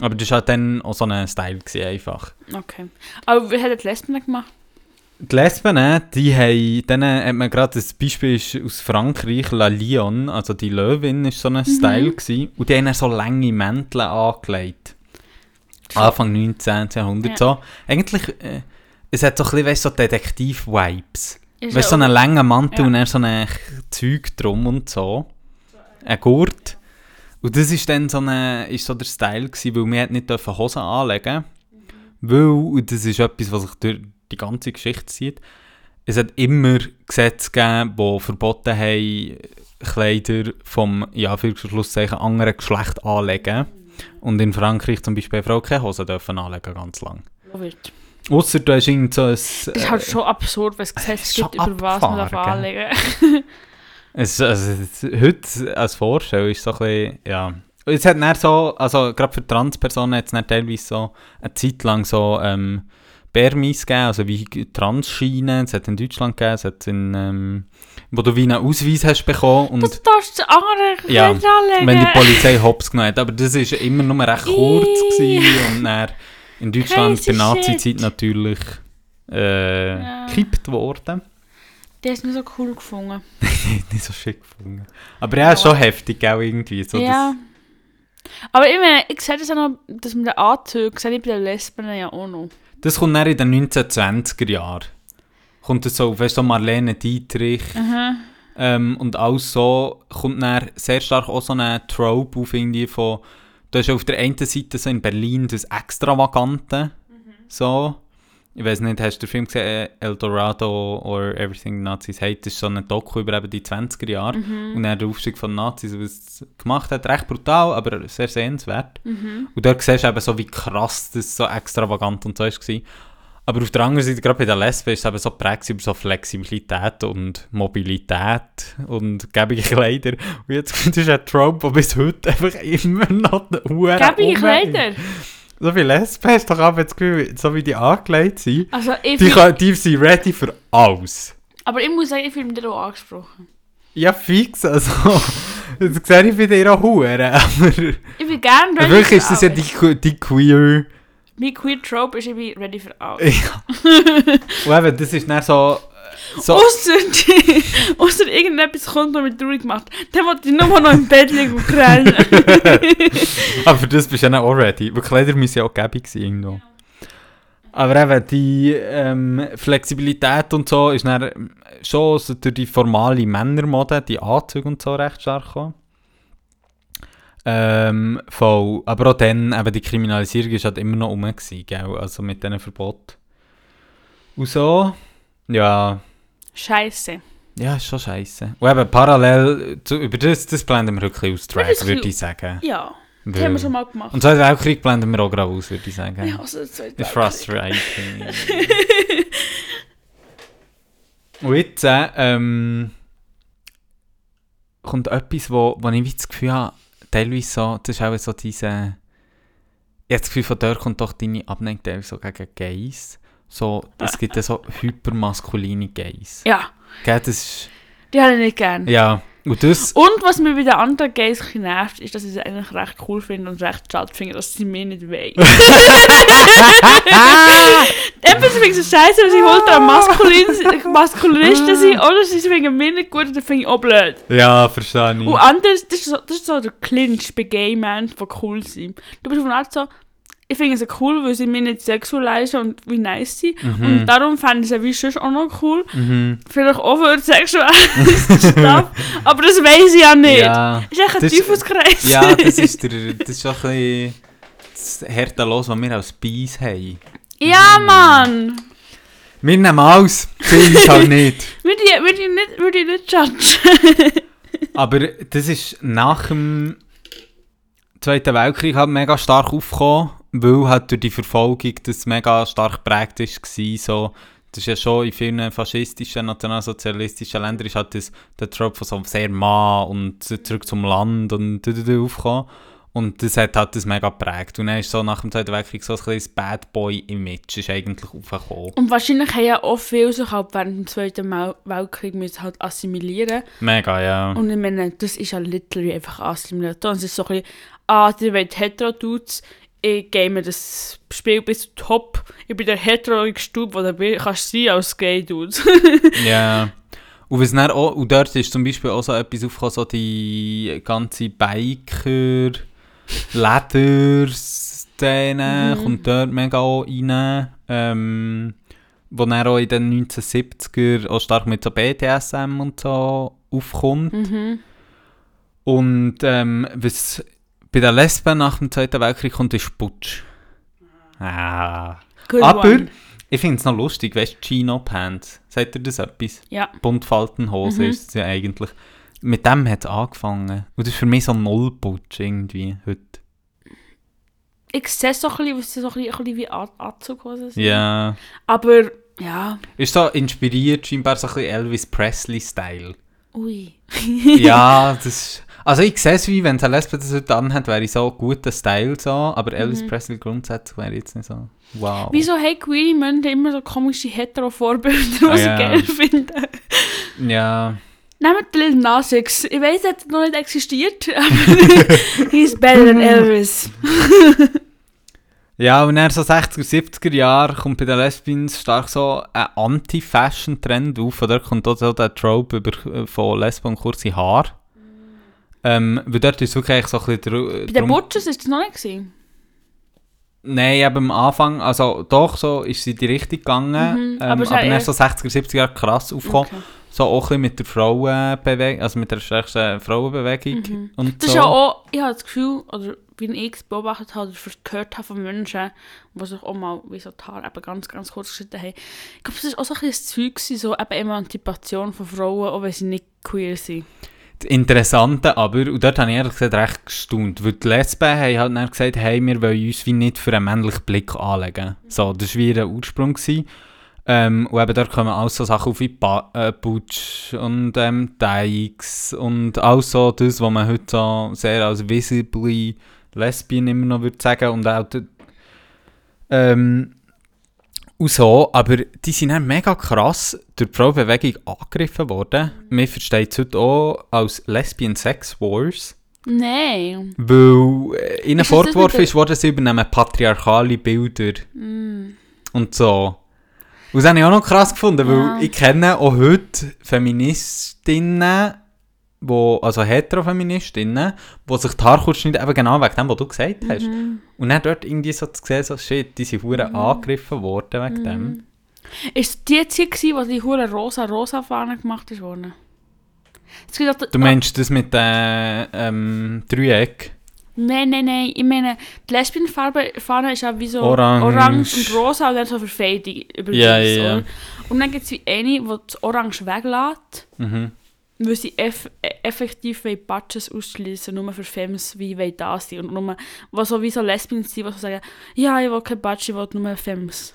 Aber das war halt dann auch so ein Style gewesen, einfach. Okay. Aber wie hat die Lesben gemacht? Die Lesben, äh, die haben, denen hat man gerade, das Beispiel ist aus Frankreich, La Lion, also die Löwin, ist so ein Style gewesen. Und die haben dann so lange Mäntel angelegt. Anfang 19. Jahrhundert Ja. so. Eigentlich, äh, es hat so ein bisschen, weißt, so Detektiv-Vibes. Weißt du, so ja einen langen Mantel Ja. und dann so ein Zeug drum und so. Ein Gurt. Und das ist dann so, eine, ist so der Style gewesen, weil wir nicht dürfen Hosen anlegen Weil, und das ist etwas, was sich durch die ganze Geschichte zieht, es hat immer Gesetze gegeben, die verboten haben, Kleider vom, ja, für Schlusszeichen, anderen Geschlecht anlegen. Und in Frankreich zum Beispiel Frauen keine Hosen dürfen anlegen, ganz lang. so Ausser du hast irgend so ein... Das ist halt schon absurd, wenn es schon gibt, über was man darf anlegen Es, also, heute als Vorstellung ist so ein bisschen, ja. Es hat dann so, also gerade für Transpersonen hat es teilweise so eine Zeit lang so ähm, Permis gegeben, also wie Transschienen, es hat in Deutschland gegeben, es hat in, ähm, wo du wie einen Ausweis hast bekommen und Das darfst du andere Ja, anlegen. wenn die Polizei Hops genommen hat, aber das ist immer nur recht kurz gewesen und dann in Deutschland Crazy bei Nazi-Zeit natürlich äh, Ja. gekippt worden. Der ist nicht so cool gefunden. nicht so schick gefunden. Aber ja, schon heftig auch irgendwie. So ja. Aber ich meine, ich sehe das auch noch, dass mit den Anzügen, sehe ich bei den Lesben ja auch noch. Das, kommt dann in den 1920er Jahren. Kommt das so, weißt du, so Marlene Dietrich Aha. ähm, und alles so, kommt dann sehr stark auch so eine Trope auf irgendwie von, du hast auf der einen Seite so in Berlin das Extravagante, so, ich weiß nicht, hast du den Film gesehen, äh, El Dorado or Everything Nazis Hate, das ist so ein Doku über eben die 20er Jahre Mhm. und dann der Aufstieg von Nazis, was es gemacht hat, recht brutal, aber sehr sehenswert. Mhm. Und dort siehst du eben so, wie krass das so extravagant und so war. Aber auf der anderen Seite, gerade bei der Lesbe, ist es eben so geprägt über so Flexibilität und Mobilität und gebige Kleider. Und jetzt ist ein Trope, der bis heute einfach immer noch eine Uhr Gebige Kleider? So wie Lesben hast du doch aber das Gefühl, so wie die angelegt sind, Also, die, kann, die sind ready für alles. aber ich muss sagen, ich fühle mich auch angesprochen. Ja, fix, also. Das sehe ich bei dir auch Huren, aber... Ich bin gerne ready Wirklich ist das ja die, die queer... Mein queer Trope ist, bin ready für alles. Ja. Und eben, das ist dann so... so Ausser, die, ausser irgendetwas kommt, was mich traurig macht. Dann wollte ich nur noch im Bett liegen und krallen. aber für das bist du ja auch ready. Weil Kleider müssen ja auch gäbig sein irgendwo. Aber eben, die ähm, Flexibilität und so ist dann schon so durch die formale Männermode, die Anzüge und so recht stark gekommen. Ähm, voll. Aber auch dann, eben die Kriminalisierung ist halt immer noch rum gewesen, gell? Also mit diesen Verboten. Und so, ja, Scheiße. ja, ist schon scheiße. Und eben parallel, zu, über das, das blenden wir wirklich aus, Drag, Das würde ich sagen. Ja, das Weil- haben wir schon mal gemacht. Und Zweiten Weltkrieg blenden wir auch gerade aus, würde ich sagen. Ja, also das zweite Ist Weltkrieg. frustrating. Und jetzt äh, ähm, kommt etwas, wo, wo ich das Gefühl habe, teilweise so, das ist auch so diese... Ich habe das Gefühl, von dort kommt doch deine Abneigung teilweise so gegen Gays. So, es gibt ja so hypermaskuline Gays. Ja, Gell, das ist... die habe ich nicht gern. Ja, und das... Und was mir bei den anderen Gays nervt, ist, dass ich sie eigentlich recht cool finde und recht schade finde, dass sie mir nicht wollen. Etwas finde ich so scheiße, sie holt an Maskulin, Maskulinisten sind, oder sie finden mir nicht gut und dann finde ich auch blöd. Ja, verstehe ich. Und anders, das ist so, das ist so der Clinch bei Gay Men, die cool sind. Du bist von Art so, ich finde sie cool, weil sie mich nicht sexualisieren und wie nice sind. Und darum fände ich sie wie auch noch cool. Mhm. Vielleicht auch für sexualisieren aber das weiß ich ja nicht. Ja. Ist echt ein Teufelskreis. Ja, das ist, der, das ist schon ein bisschen das Härte los, was wir als Beis haben. ja, Mann! Wir nehmen aus, sie halt nicht. Würde ich, würde ich nicht, würde ich nicht judgen. Aber das ist nach dem Zweiten Weltkrieg halt mega stark aufgekommen, weil halt durch die Verfolgung das mega stark geprägt war. So, das ist ja schon in vielen faschistischen, nationalsozialistischen Ländern ist halt das, der Trope von so sehr Mann und zurück zum Land und aufgekommen. Und das hat halt das mega geprägt. Und dann ist so nach dem Zweiten Weltkrieg so ein kleines Bad Boy-Image ist eigentlich aufgekommen. Und wahrscheinlich haben ja auch viele sich halt während dem Zweiten Weltkrieg müssen halt assimilieren. Mega, ja. Und ich meine, das ist ja literally einfach Assimilation. Es ist so ein bisschen, ah, ihr wollt hetero-Dudes, ich mir das Spiel bis top. Ich bin der heterogste Dude, der du kannst sein als Gay-Dude. Ja. Und, was dann auch, und dort ist zum Beispiel auch so etwas aufgekommen, so die ganze Biker, Lederszene Mhm. kommt dort mega auch rein. Ähm, wo dann auch in den 1970er auch stark mit so BDSM und so aufkommt. mhm. Und ähm, was bei den Lesben nach dem Zweiten Weltkrieg kommt, ist Putsch. Ah. Good Aber one. ich finde es noch lustig, weißt du, Chino Pants. Sagt ihr das etwas? Ja. Buntfaltenhose Mhm. ist es ja eigentlich. Mit dem hat es angefangen. Und das ist für mich so ein Nullputsch irgendwie heute. Ich sehe es so ein bisschen, so ein bisschen, wie An- Anzughosen sind. Ja. Aber, ja, Ist so inspiriert, scheinbar so ein bisschen Elvis Presley-Style. ui. ja, das ist... Also ich sehe es wie, wenn Lesbe das heute anhat, wäre ich so ein guter Style so, aber Elvis Presley grundsätzlich wäre jetzt nicht so... Wow. Wieso haben queere Männer immer so komische hetero-Vorbilder, die Ah, sie ja. geil finden? Ja. Nehmt Lil Nas X. Ich weiss, er hat noch nicht existiert, aber he's better than Elvis. Ja, und dann so 60er, 70er Jahre kommt bei den Lesbians stark so ein Anti-Fashion-Trend auf. Und dort kommt auch so der Trope über, äh, von Lesben und kurze Haare. Ähm, weil dort ist wirklich so ein bisschen... dr- Bei den Butchers war das noch nicht. Gewesen. Nein, eben am Anfang, also doch, so ist sie in die Richtung gegangen. Mhm, ähm, aber aber es eher- so 60er, 70er Jahre krass aufgekommen. Okay. So auch ein bisschen mit der Frauenbewegung, also mit der stärksten Frauenbewegung Mhm. und Das ist so. ja auch, ich habe das Gefühl, oder wie ich es beobachtet habe, oder gehört habe von Menschen, die sich auch mal wie so die Haare eben ganz, ganz kurz geschnitten haben. Ich glaube, das war auch so ein bisschen das Zeug, so eben Emanzipation von Frauen, auch wenn sie nicht queer sind. Interessante aber, und dort habe ich ehrlich gesagt recht gestaunt, weil die Lesben haben halt dann gesagt, hey, wir wollen uns wie nicht für einen männlichen Blick anlegen. So, das war wie der Ursprung. Ähm, und eben dort kommen auch so Sachen auf wie ba äh, Butch und ähm, Dykes und auch so das, was man heute so sehr als visibly Lesbian immer noch würde sagen und auch die, ähm, und so, aber die sind dann mega krass durch die Frauenbewegung angegriffen worden. Man versteht es heute auch als Lesbian Sex Wars. Nein. Weil äh, ihnen Ist vorgeworfen ist worden, sie übernehmen patriarchale Bilder Mm. und so. Und das habe ich auch noch krass gefunden, weil Ja. ich kenne auch heute Feministinnen, wo, also Heterofeministinnen, die sich die Haare kurz schneiden, eben genau wegen dem, was du gesagt hast. Mhm. Und dann dort irgendwie so zu sehen, so shit, die sind hure angegriffen worden wegen dem. Mhm. Ist die Zeit, gewesen, wo die hure rosa-rosa Fahne gemacht ist worden? Es Du meinst das mit dem ähm, Dreieck? Nein, nein, nein. Ich meine, die Lesbienfarbe Fahne ist ja wie so Orange. orange und rosa und dann so Verfehdung über Ja, ja, oder? Und dann gibt es wie eine, die das Orange weglässt, Mhm. Weil sie eff äh, effektiv Batches ausschließen, nur für Femmes wie wollen da sein. Und nur, was so wie so Lesbians sind, die so sagen, ja, ich will kein Batch, ich will nur Femmes.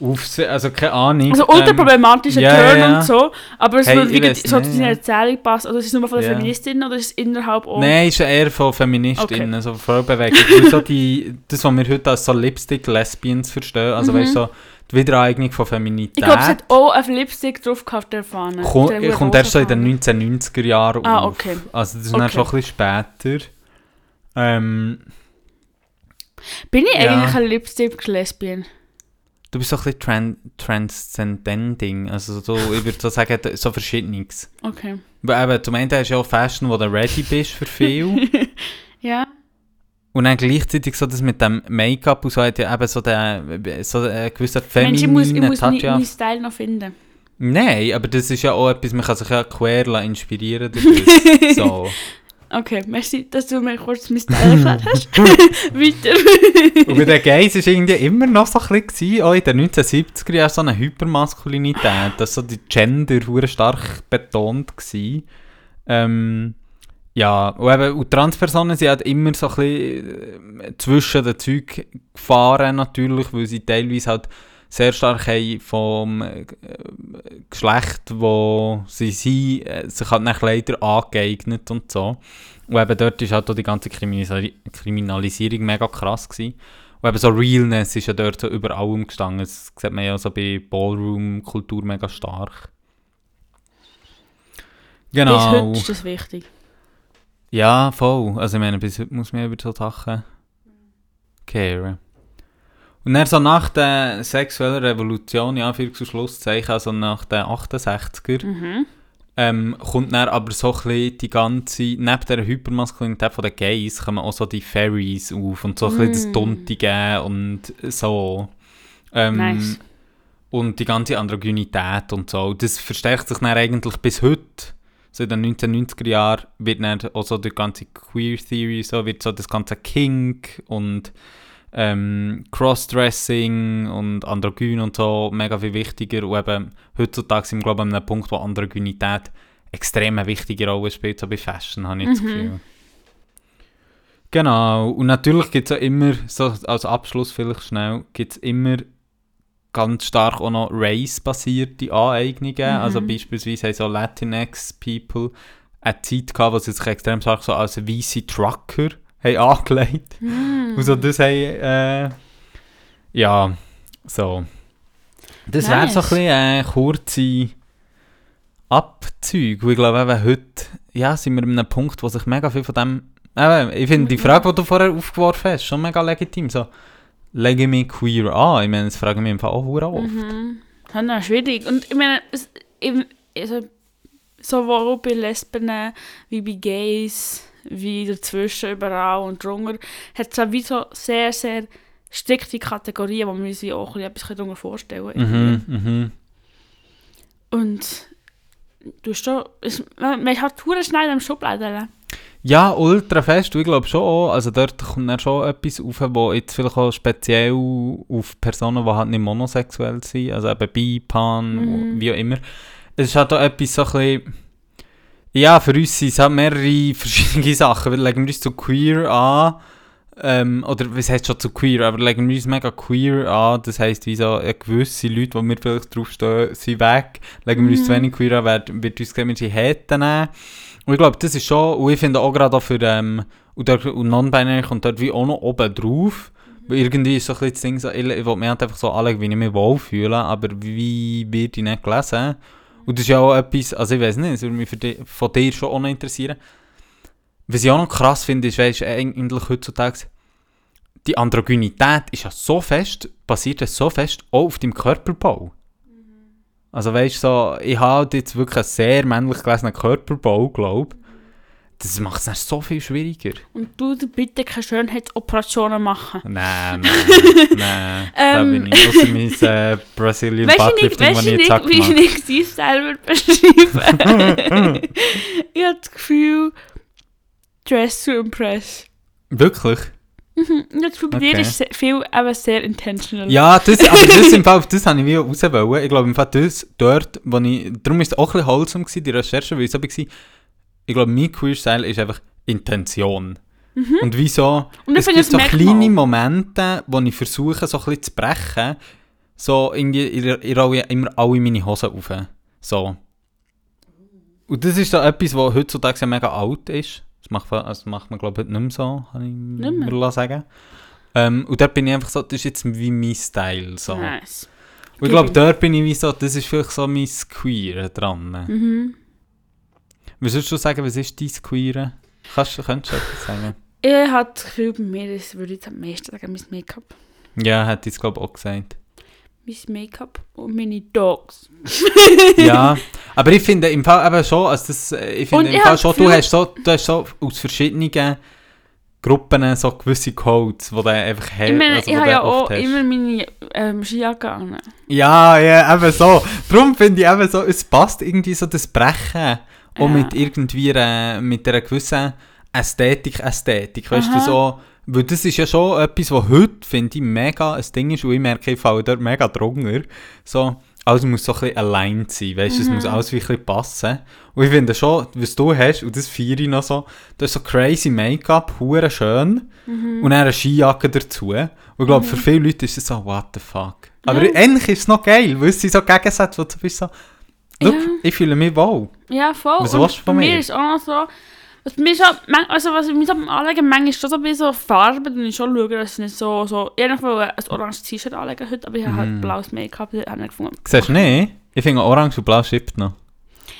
Auf, also keine Ahnung. Also ultra ähm, problematischer ja, Turn ja. und so, aber es Hey, würde wie so zu deiner. Erzählung passen. Oder ist es nur von der Ja. Feministin oder ist es innerhalb auch? Nein, ist eher von Feministinnen, so von Frauenbewegung. So die, das, was wir heute als so Lipstick-Lesbians verstehen, also Mhm. weißt du, so die Wiedereignung von Feminität, Ich glaube, es hat auch ein Lipstick drauf gehabt, der Fahne. kommt, Der kommt erst so in den rosa 1990er Jahren Ah, auf. okay. Also das ist dann Okay. schon ein bisschen später. Ähm. Bin ich Ja. eigentlich ein Lipstick-Lesbian? du bist so ein bisschen tran transcendending, also so, ich würde so sagen, so verschiedenes. Okay. Weil eben, zum einen hast du ja auch Fashion, wo du ready bist für viel. Und dann gleichzeitig so das mit dem Make-up und so hat ja eben so den, so einen gewissen Mensch, ich muss, ich femininen muss Touch. meinen Style noch finden. Nein, aber das ist ja auch etwas, man kann sich ja quer inspirieren dadurch. so. Okay, merci, dass du mir kurz mein Style erklärt hast. Weiter. Und bei den Gays war irgendwie immer noch so ein bisschen, auch in den 1970er Jahren, so eine Hypermaskulinität, dass so die Gender stark betont war. Ähm, ja, und, Transpersonen sind halt immer so ein bisschen äh, zwischen den Zeug gefahren natürlich, weil sie teilweise halt sehr stark haben vom äh, Geschlecht, wo sie sind, äh, sich halt nach leider angeeignet und so. Und eben dort ist halt auch die ganze Kriminalisi Kriminalisierung mega krass gewesen. Und eben so Realness ist ja dort so über allem gestanden. Das sieht man ja so bei Ballroom-Kultur mega stark. Bis Genau. heute ist das wichtig. Ja, voll. Also ich meine, bis heute muss man über so Sachen kehren. Und dann so nach der sexuellen Revolution, ja, für Schlusszeichen, also nach den 68er, Mhm. ähm, kommt dann aber so ein bisschen die ganze, neben der Hypermaskulinität von den Gays, kommen auch so die Fairies auf und so ein bisschen das Mm. Duntige und so. Ähm, Nice. Und die ganze Androgynität und so. Das verstärkt sich dann eigentlich bis heute. So in den 1990er Jahren wird dann auch so die ganze Queer Theory, so wird so das ganze Kink und ähm, Crossdressing und Androgyn und so mega viel wichtiger. Und eben heutzutage sind wir, glaube ich, an einem Punkt, wo Androgynität extrem eine wichtige Rolle spielt, so bei Fashion, habe ich das Mhm. Gefühl. Genau, und natürlich gibt es ja immer, so als Abschluss vielleicht schnell, gibt es immer ganz stark auch noch race-basierte Aneignungen. Mhm. Also beispielsweise haben so Latinx-People eine Zeit gehabt, wo sie sich extrem stark so als weiße Trucker haben angelegt. Mm. Und so das haben, äh, ja, so. Das wäre so ein Nice. bisschen äh, kurze Abzüge. Und ich glaube eben heute, ja, sind wir an einem Punkt, wo sich mega viel von dem, eben, ich finde die Frage, die du vorher aufgeworfen hast, schon mega legitim. So, lege ich mich queer an? Ich meine, das frage ich mich einfach auch oft. Mhm. Das ist schwierig. Und ich meine, es, eben, also, sowohl bei Lesben wie bei Gays, wie dazwischen, überall und drunter, hat es auch wie so sehr, sehr strikte Kategorien, wo wir uns wie auch bisschen darunter vorstellen können. Mhm, mhm. Und du hast schon, es, man, man hat hure schnell einem Schubladen. Ja, ultra fest. Und Ich glaube schon auch. Also dort kommt dann schon etwas auf, wo jetzt vielleicht auch speziell auf Personen, die halt nicht monosexuell sind, also eben bi, pan, Mhm. wie auch immer. Es ist halt auch etwas so ein bisschen, Ja, für uns sind es halt mehrere verschiedene Sachen. Wir legen wir uns zu queer an. Ähm, oder was heißt schon zu queer? Aber legen wir uns mega queer an. Das heisst, wie so gewisse Leute, die wir vielleicht draufstehen, sind weg. Legen wir uns zu Mhm. wenig queer an, wird, wird uns gesehen, wir sind Häten nehmen. Und ich glaube, das ist schon, und ich finde auch gerade für, ähm, und, und Non-Binary kommt dort wie auch noch oben drauf. Weil irgendwie ist so ein bisschen das Ding so, ich, ich will mich halt einfach so anlegen, wie ich mich wohlfühle, aber wie wird ich nicht gelesen? Und das ist ja auch etwas, also ich weiß nicht, das würde mich für di- von dir schon auch noch interessieren. Was ich auch noch krass finde, ist, weißt, eigentlich heutzutage, die Androgynität ist ja so fest, basiert ja so fest auch auf deinem Körperbau. Also weißt du, so, ich habe jetzt wirklich einen sehr männlich gelesenen Körperbau, glaube Das macht es dann so viel schwieriger. Und du bitte keine Schönheitsoperationen machen. Nein, nein, nein. Ähm. da bin ich. Außer mein äh, Brazilian Weißt du nicht, Bucklifting, weißt das du ich jetzt nicht, wie habe ich selber beschreibe? ich habe das Gefühl, dress to impress. Wirklich? Mhm. Das dir Okay. ist viel aber sehr intentional. Ja, das, aber das, im Fall, das habe ich wie raus wollen. Ich glaube, im Fall das dort, wo ich, darum war es auch ein bisschen wholesome, gewesen, die Recherche, weil ich so war, ich glaube, mein Queer-Style ist einfach Intention. Und wieso? Und es gibt das so merkt man kleine. Momente, wo ich versuche, so ein bisschen zu brechen. So, irgendwie, ich, ich rolle immer alle meine Hosen auf. So. Und das ist so etwas, was heutzutage mega alt ist. Das macht, also macht man, glaube ich, nicht mehr so, kann ich mehr? mir lassen sagen. Ähm, und dort bin ich einfach so, das ist jetzt wie mein Style. So. Nice. Und ich glaube, dort bin ich wie so, das ist vielleicht so mein Queer dran. Mhm. Was würdest du sagen, was ist dein Queer? Kannst, könntest du etwas sagen? Ich habe das Gefühl, bei mir ist, würde ich am meisten sagen, mein Make-up. Ja, hätte ich es, glaube ich, auch gesagt. Mein Make-up und meine Dogs. ja, aber ich finde im Fall eben schon, also das, äh, ich Und finde im ich Fall schon, du hast so, du hast so aus verschiedenen Gruppen so gewisse Codes, die du einfach hast. Ich meine, also, ich habe du ja auch hast. immer meine ähm, Skijacke an. Ja, ja, eben so. Darum finde ich eben so, es passt irgendwie so das Brechen. Auch Ja. mit irgendwie äh, mit einer gewissen Ästhetik, Ästhetik. Weißt du, Aha. so. Weil das ist ja schon etwas, was heute, finde ich, mega ein Ding ist, und ich merke, ich falle dort mega drunter. So, alles muss so ein bisschen allein sein, weißt du, es Mhm. muss alles wie ein bisschen passen. Und ich finde schon, was du hast, und das feiere ich noch so, du hast so crazy Make-up, hure schön, Mhm. und dann eine Skijacke dazu. Und ich glaube, für viele Leute ist es so, what the fuck. Aber Ja. ähnlich ist es noch geil, weil es sind so Gegensätze, wo du bist so, look, Ja. ich fühle mich wohl. Ja, voll. Was Und willst du von mir? mir ist auch noch so, was bei mir schon, also was ich mir so beim Anlegen manchmal ist schon so ein bisschen so Farbe, dann ich schon schauen, dass es nicht so, so, ich wollte ein oranges T-Shirt anlegen heute, aber ich habe Mhm. halt blaues Make-up, das habe ich gefunden. Siehst du nicht? Ich finde orange und blau schippt noch.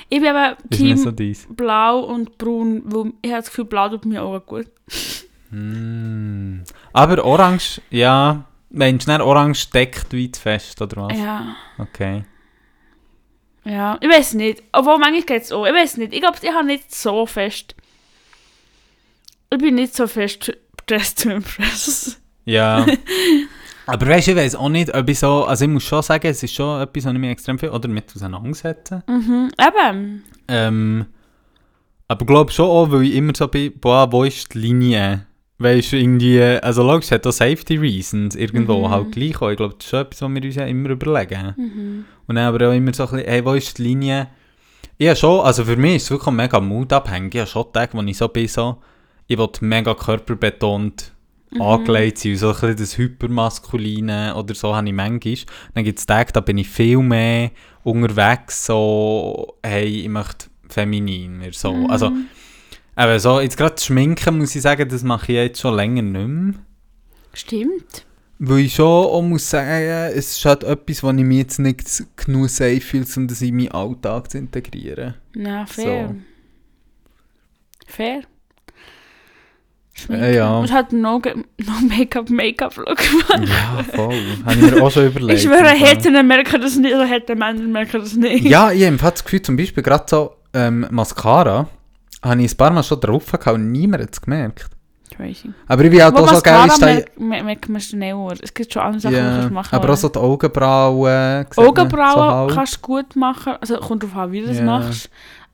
Ich bin Ist Team nicht so blau und braun, weil ich habe das Gefühl, blau tut mir auch gut. Mm. Aber orange, ja, meinst du nicht, orange deckt zu fest, oder was? Ja. Okay. Ja, ich weiß nicht. Obwohl, manchmal geht es auch. Ich weiß nicht. Ich glaube, ich habe nicht so fest. Ich bin nicht so fest dressed to impress. Ja. Aber weißt du, ich weiß auch nicht, ob ich so, also ich muss schon sagen, es ist schon etwas, was ich mich extrem viel, oder mit auseinandersetze. Mhm. Eben. Ähm, aber ich glaube schon auch, weil ich immer so bin, boah, wo ist die Linie? Weißt du, irgendwie, also logisch, es hat auch Safety Reasons irgendwo Mhm. halt gleich auch. Ich glaube, das ist schon etwas, was wir uns ja immer überlegen. Mhm. Und dann aber auch immer so ein bisschen, hey, wo ist die Linie? Habe schon, also für mich ist es wirklich mega moodabhängig. Ich habe schon Tage, wo ich so bin, so, ich will mega körperbetont Mhm. angelegt sein, so ein bisschen das Hypermaskuline oder so habe ich manchmal. Dann gibt es Tage, da bin ich viel mehr unterwegs, so, hey, ich möchte feminin mehr, so. Mhm. Also, aber so, jetzt gerade Schminken, muss ich sagen, das mache ich jetzt schon länger nicht mehr. Stimmt. Weil ich schon auch muss sagen, es ist halt etwas, was ich mir jetzt nicht genug safe fühle, um das in meinen Alltag zu integrieren. Na, fair. Fair. Schminken. Ja. Und hat no, ge- no Make-up, Make-up-Look. Ja, voll. Habe ich mir auch schon überlegt. ich schwöre. Hätten merken das nicht, oder hätten Männer merken das nicht. Ja, ich habe das Gefühl, zum Beispiel gerade so ähm, Mascara, habe ich ein paar Mal schon drauf gehabt und niemand hat es gemerkt. Crazy. Aber ich bin halt Aber auch so geil, ist da, merkt mer merkt man schneller. Es gibt schon andere Sachen, die du machen aber auch so die Augenbrauen. so Augenbrauen halt. kannst du gut machen. Also kommt drauf an, wie du das machst.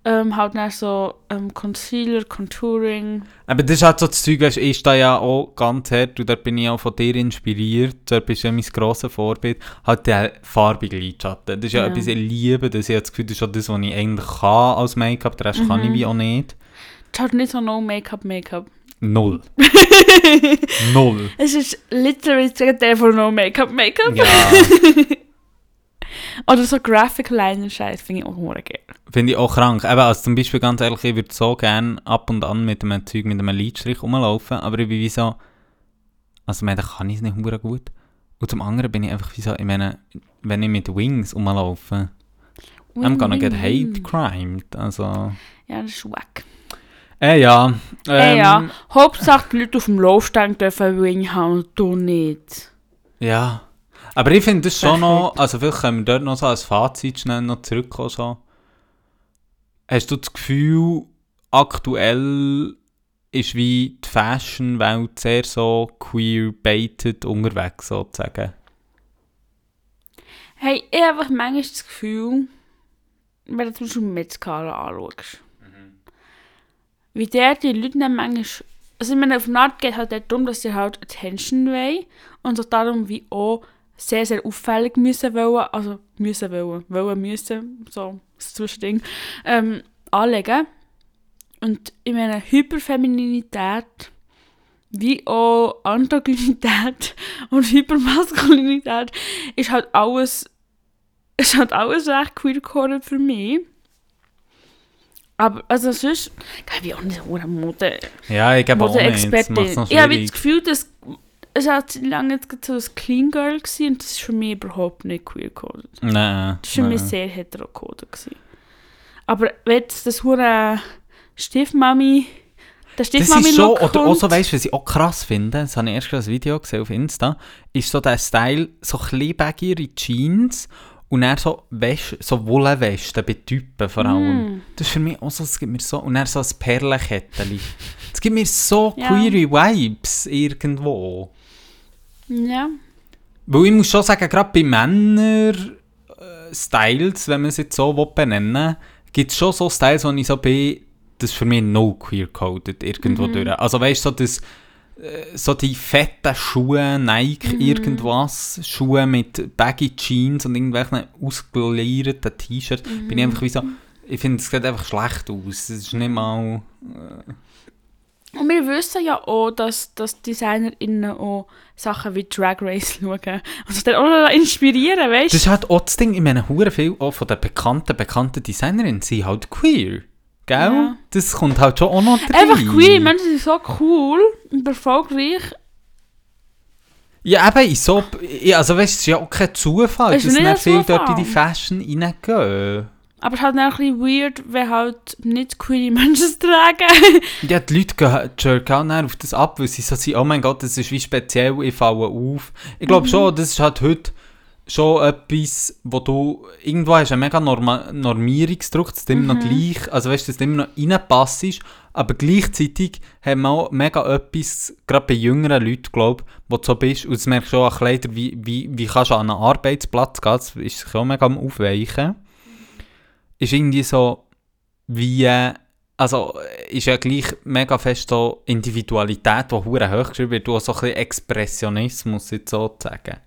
Ähm, halt dann so ähm, Concealer, Contouring. Aber das ist halt so das Zeug, weißt, ich da ja auch ganz hart und da bin ich auch von dir inspiriert. Da bist du ja mein grosses Vorbild. Halt der farbige Lidschatten. Das ist ja, Ja. etwas, ich liebe. Das, ich habe das Gefühl, das ist auch das, was ich eigentlich kann als Make-up. Den Rest kann ich Mhm. wie auch nicht. Es ist halt nicht so no Make-up, Make-up. Null. Null. es ist literally das Gegenteil von no Make-up, Make-up. Ja, Oder so Graphic Liner Scheiß finde ich auch hure geil. finde ich auch krank. Eben, also zum Beispiel ganz ehrlich, ich würde so gerne ab und an mit einem Zeug, mit einem Lidstrich rumlaufen, aber ich bin wie so, also da kann ich es nicht hure gut. Und zum anderen bin ich einfach wie so, ich meine, wenn ich mit Wings rumlaufe, I'm gonna get hate crimed. Also, Ja, das ist wack. äh ja. Äh, Ähm, ja. Hauptsache die Leute auf dem Laufsteg dürfen Wing haben und du nicht. Ja. Aber ich finde das schon noch, also vielleicht können wir dort noch so als Fazit schnell noch zurückkommen. So. Hast du das Gefühl, aktuell ist wie die Fashion-Welt sehr so queer-baited unterwegs, sozusagen? Hey, ich habe einfach manchmal das Gefühl, wenn du zum Beispiel Met-Skala anschaust, wie der die Leute dann manchmal, also ich meine, auf eine Art geht halt darum, dass sie halt Attention wollen und sich darum wie auch sehr, sehr auffällig müssen wollen, also müssen wollen, wollen müssen, so das Zwischending, ähm, anlegen. Und ich meine, Hyperfemininität wie auch Androgynität und Hypermaskulinität ist halt alles ist halt alles recht queer für mich. Aber also sonst ich auch nicht so eine Mode, Ja, ich gebe auch nicht. Das macht's noch Ich habe schwierig. das Gefühl, dass es hat lange jetzt so ein Clean Girl gewesen, und das ist für mich überhaupt nicht queer coded. Nein. Das war für mich nein. sehr hetero-coded. gewesen. Aber wenn das hure Stiefmami, Das ist so, oder auch so, weißt du, was ich auch krass finde, das habe ich erst gerade ein Video gesehen auf Insta, ist so der Style, so baggiere Jeans und dann so Wäsche, so Wollwesten bei Typen vor allem. Mm. Das ist für mich auch so, es gibt mir so, und dann so ein Perlenkettchen. Es gibt mir so Ja. queere Vibes irgendwo. Ja. Weil ich muss schon sagen, gerade bei Männer-Styles, wenn man es jetzt so will benennen gibt es schon so Styles, wo ich so bin, das ist für mich no queer-coded irgendwo Mhm. durch. Also weißt du, so, das, äh, so die fetten Schuhe, Nike Mhm. irgendwas, Schuhe mit baggy Jeans und irgendwelchen ausgeleierten T-Shirts, bin ich Mhm. einfach wie so, ich finde, es sieht einfach schlecht aus. Es ist nicht mal... Und wir wissen ja auch, dass, dass DesignerInnen auch Sachen wie Drag Race schauen. Und sich dann auch noch inspirieren, weißt Das ist halt auch das Ding, ich meine, hure viel auch von den bekannten, bekannten Designerinnen sind halt queer. Gell? Ja. Das kommt halt schon auch noch rein. Einfach queer, Menschen sind so cool und erfolgreich. Ja, eben, in so, also weißt du, es ist ja auch kein Zufall, dass nicht viele dort in die. Fashion reingehen. Aber es ist halt auch ein bisschen weird, wenn halt nicht queere Menschen es tragen. Ja, die Leute jerken auch dann auf das ab, weil sie so sind, oh mein Gott, das ist wie speziell, ich falle auf. Ich glaube schon, das ist halt heute schon etwas, wo du irgendwo hast einen mega Norma Normierungsdruck, dass du immer noch gleich, also weißt du, dass du immer noch reinpassst, aber gleichzeitig haben wir auch mega etwas, gerade bei jüngeren Leuten, glaube ich, wo du so bist, und das merkst du auch an Kleidern, wie, wie, wie kannst du an einen Arbeitsplatz gehen, das ist sich auch mega am Aufweichen, ist irgendwie so, wie, also ist ja gleich mega fest so Individualität, die hure hoch geschrieben wird, du auch so ein bisschen Expressionismus jetzt sozusagen.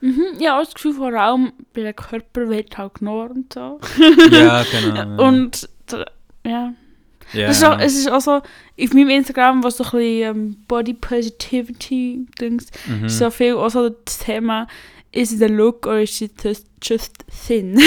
Mhm, ja, das Gefühl, vor allem bei den Körper wird halt genormt und so. ja, genau. Und d- ja. ja. Es, ist auch, es ist auch so, auf meinem Instagram, was so ein bisschen ähm, Body Positivity Dings, mhm. ist so viel auch so das Thema, is it a look or is it just, just thin?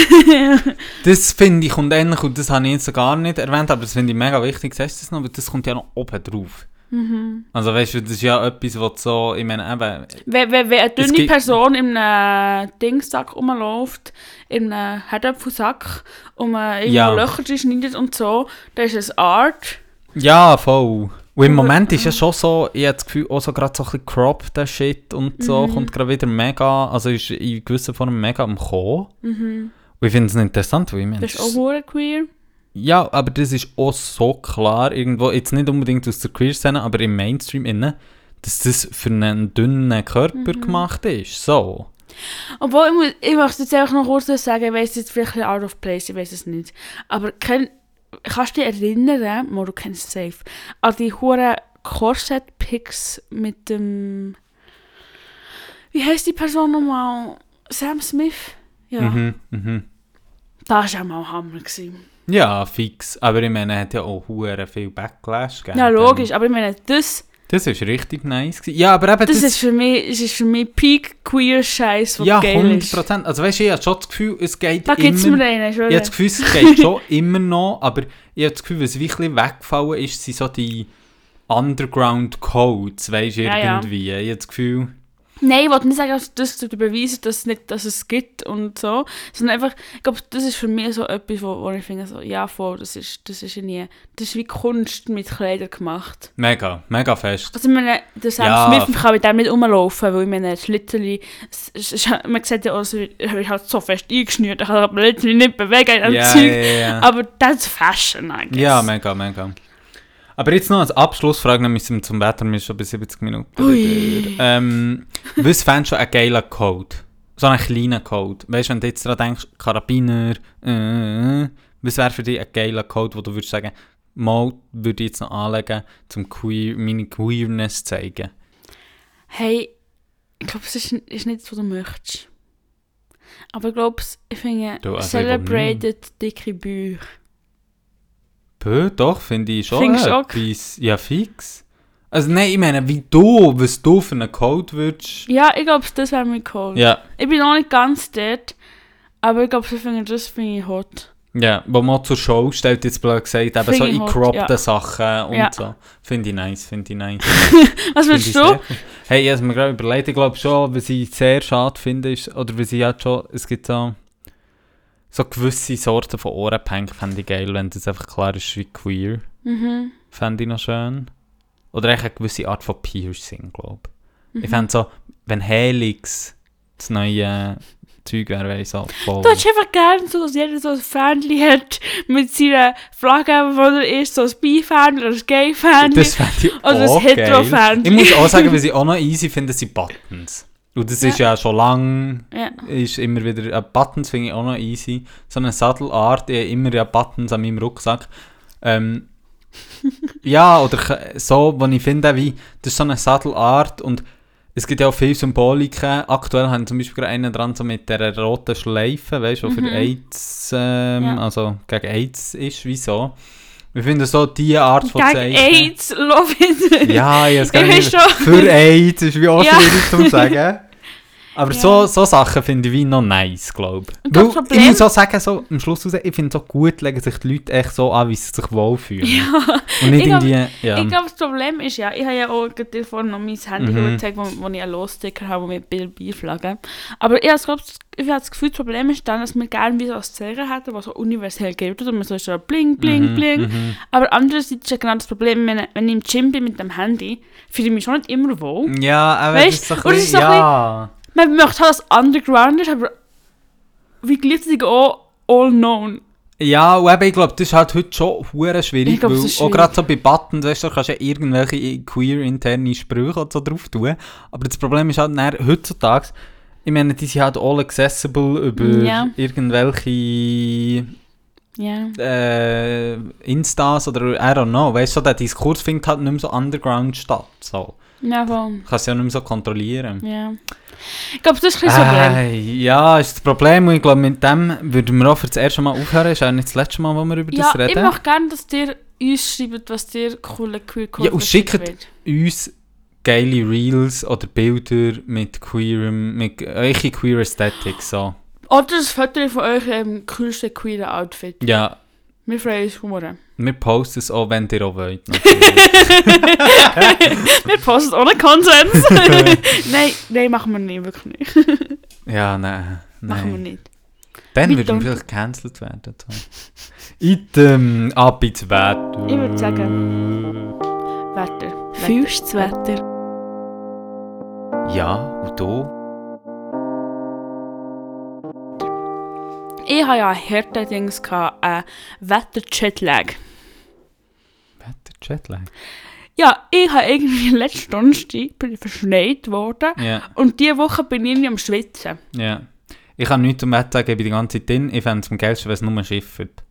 Das finde ich kommt ähnlich, und das habe ich jetzt gar nicht erwähnt, aber das finde ich mega wichtig, sagst du das noch, weil das kommt ja noch oben drauf. mhm. Also weißt du, das ist ja etwas, was so, ich meine eben, Wenn, wenn, wenn eine dünne Person in einem Dingsack rumläuft, in einem Herdöpfelsack, und man irgendwo Ja. Löcher schneidet und so, dann ist es Art. ja, voll. Und im Moment ist ja schon so, ich habe das Gefühl, auch so gerade so ein bisschen cropped der Shit und so, Mhm. kommt gerade wieder mega, also ist in gewisser Form mega am Kommen. Mhm. Und ich finde es interessant, weil ich meine, Das ist auch queer. Ja, aber das ist auch so klar irgendwo, jetzt nicht unbedingt aus der Queer-Szene, aber im Mainstream innen, dass das für einen dünnen Körper Mhm. gemacht ist. So. Obwohl, ich, muss, ich möchte jetzt einfach noch kurz sagen, ich weiß jetzt vielleicht out of place, ich weiß es nicht. Aber kenn, kannst du dich erinnern, Mo, du kennst es safe, an die hure Corset-Pics mit dem, wie heißt die Person nochmal? Sam Smith? Ja, Mhm, mhm. das war auch mal Hammer. Gewesen. Ja, fix. Aber ich meine, er hat ja auch hure viel Backlash gegeben. Ja, logisch, aber ich meine, das, Das ist richtig nice. Gewesen. Ja, aber eben das, ist für mich, das ist für mich Peak Queer Scheiß, was ja, geil 100 ist. Prozent. Also weißt du, ich habe schon das Gefühl, es geht Da immer... mir einen, ich habe das Gefühl, es geht schon immer noch, aber ich habe das Gefühl, was wirklich weggefallen ist, sind so die Underground-Codes, weißt du, Ja, ja. irgendwie. Ich habe das Gefühl... Nein, ich wollte nicht sagen, dass das beweisen, dass es, nicht, dass es gibt und so, sondern einfach, ich glaube, das ist für mich so etwas, wo, wo ich finde, so, ja, voll, das ist, das ist nie, das ist wie Kunst mit Kleidern gemacht. Mega, mega fest. Also ich meine, der Sam Ja. Smith kann mit dem nicht rumlaufen, weil ich meine, das ist- man sieht ja auch, er ist halt so fest eingeschnürt, er kann literally nicht bewegen in dem Ja, Zeug. ja, ja. Aber das ist Fashion eigentlich. Ja, mega, mega. Aber jetzt noch als Abschlussfrage, wir zum Wetter, wir sind schon bei 70 Minuten. Ui. Ähm, was fändest du einen geilen Code? So einen kleinen Code. Weißt du, wenn du jetzt daran denkst, Karabiner, äh, was wäre für dich ein geiler Code, wo du würdest sagen, mal würde ich jetzt noch anlegen, um queer, meine Queerness zu zeigen? Hey, ich glaube, es ist, ist nicht das, was du möchtest. Aber ich glaube, ich finde, also celebrated dicke Bücher. Bö, doch, finde ich schon Findest auch? etwas. Ja, fix. Also nein, ich meine, wie du, was du für einen Code würdest... Ja, ich glaube, das wäre mir cool. Ja, Ich bin noch nicht ganz dort, aber ich glaube, finde, das finde ich hot. ja, wo man zur Show stellt, jetzt blöd gesagt, eben so ich in hot, croppten ja. Sachen und Ja. so. Finde ich nice, finde ich nice. Was willst ich du? sehr. Hey, ich habe mir gerade überlegt, ich glaube schon, was ich sehr schade finde, ist, oder was ich halt schon, es gibt so, so gewisse Sorten von Ohrenpänken, fände ich geil, wenn das einfach klar ist wie queer, Mhm. fände ich noch schön. Oder eigentlich eine gewisse Art von Piercing, glaube ich. Mhm. Ich fände so, wenn Helix das neue Zeug wäre, wäre ich so voll... Du hättest einfach gerne so, dass jeder so ein Fähnchen hat mit seiner Flagge, wo er ist, so ein Bi-Fähnchen oder ein Gay-Fähnchen. Das fände ich Oder ein auch Hetero-Fan. geil. Ich muss auch sagen, was ich auch noch easy finde, sind Buttons. Und das Ja. ist ja schon lang, Ja. ist immer wieder, äh, Buttons finde ich auch noch easy. So eine Sattelart, ich habe immer ja Buttons an meinem Rucksack. Ähm, ja, oder so, wo ich finde, wie, das ist so eine Sattelart und es gibt ja auch viele Symboliken. Aktuell haben zum Beispiel gerade einen dran, so mit der roten Schleife, weißt du, die für Mhm. AIDS, ähm, Ja. also gegen AIDS ist, wieso? Wir finden so diese Art von Zeichen. AIDS, love it. Ja, nicht. weiß schon. Für AIDS ist wie auch Ja. schwierig zu sagen. Aber Ja. so, so Sachen finde ich wie noch nice, glaube ich. Ich muss auch sagen, so, am Schluss raus, ich finde es auch gut, legen sich die Leute echt so an, wie sie sich wohlfühlen. Ja. Und nicht Ich glaub- irgendwie, ja. Ich glaube, das Problem ist ja, ich habe ja auch gerade vorhin noch mein Handy Mhm. gezeigt, wo, wo ich einen Lossticker habe mit Bild Bierflagge. Aber ich habe glaub, ich habe das Gefühl, das Problem ist dann, dass wir gerne wie so ein Zeichen hätten, was so universell gilt. Und man so so bling, bling, Mhm, bling. mhm. Aber andererseits ist ja genau das Problem, wenn, wenn ich im Gym bin mit dem Handy, fühle ich mich schon nicht immer wohl. Ja, aber Weißt, das ist so ein und es bisschen, ist so ein ja. Man möchte halt, dass es underground ist, aber wie gleichzeitig auch all known. Ja, und eben, ich glaube, das ist halt heute schon hure schwierig, Ich glaub, weil ist auch schwierig. gerade so bei Buttons, weißt du, kannst du ja irgendwelche queer-interne Sprüche so drauf tun. Aber das Problem ist halt dann, heutzutage, ich meine, die sind halt all accessible über Ja. irgendwelche Ja. äh, Instas oder I don't know, weißt du, so, der Diskurs findet halt nicht mehr so underground statt. So. Ja, voll. Kannst ja nicht mehr so kontrollieren. Ja. Ich glaube, das ist ein das Problem. Äh, ja, ist das Problem und ich glaube, mit dem würden wir auch für das erste Mal aufhören. Ist auch nicht das letzte Mal, wo wir über Ja, das ich reden. möchte gerne, dass ihr uns schreibt, was dir coole queer Ja, und schickt- uns geile Reels oder Bilder mit queerem, mit eure queer Aesthetic, so. Oder ein Foto von eurem coolsten queeren Outfit. Ja, Wir freuen uns sehr. Wir posten es auch, wenn ihr auch wollt. wir posten ohne Konsens. nein, nein, machen wir nicht, wirklich nicht. ja, nein. Machen wir nein. nicht. Dann Wir würden wir vielleicht gecancelt werden. So. Item, ab ins Wetter. Ich würde sagen- Wetter. Fühlst das Wetter? Ja, und du? Ich hatte ja harte Dings, äh, Wetter-Jetlag. Jetlag. Ja, ich habe irgendwie letzten Donnerstag bin ich verschneit worden. Ja, Und diese Woche bin ich irgendwie am Schwitzen. ja. Ich kann nichts zum Wetter bin die ganze Zeit drin. Ich fände es am geilsten, wenn es nur schiffert.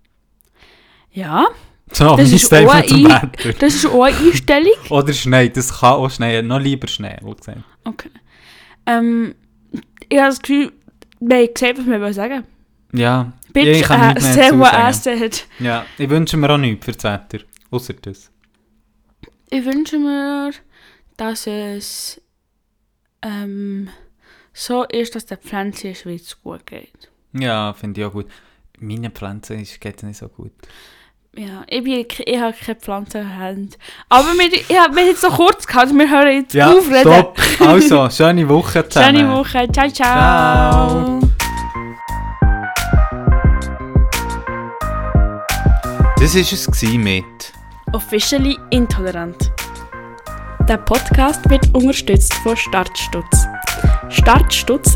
Ja, So, Das ist auch ein- das ist auch eine Einstellung. Oder Schnee, das kann auch Schnee, noch lieber Schnee, wo gesagt. Okay. Ähm, ich habe das Gefühl, wir haben gesagt, was wir sagen Ja, Bitch, ich kann äh. I said. ja, ich wünsche mir auch nichts für das Wetter, außer das. Ich wünsche mir, dass es ähm, so ist, dass der Pflanze in der Schweiz gut geht. Ja, finde ich auch gut. Meine Pflanze ist- geht nicht so gut. Ja, ich, bin, ich habe keine Pflanzenhand. Aber wir, ich habe jetzt noch kurz gehabt, wir hören jetzt Ja, auf reden. stopp. Also, schöne Woche zusammen. Schöne Woche. Ciao, ciao. Ciao. Das war es mit Officially intolerant. Der Podcast wird unterstützt von Startstutz. Startstutz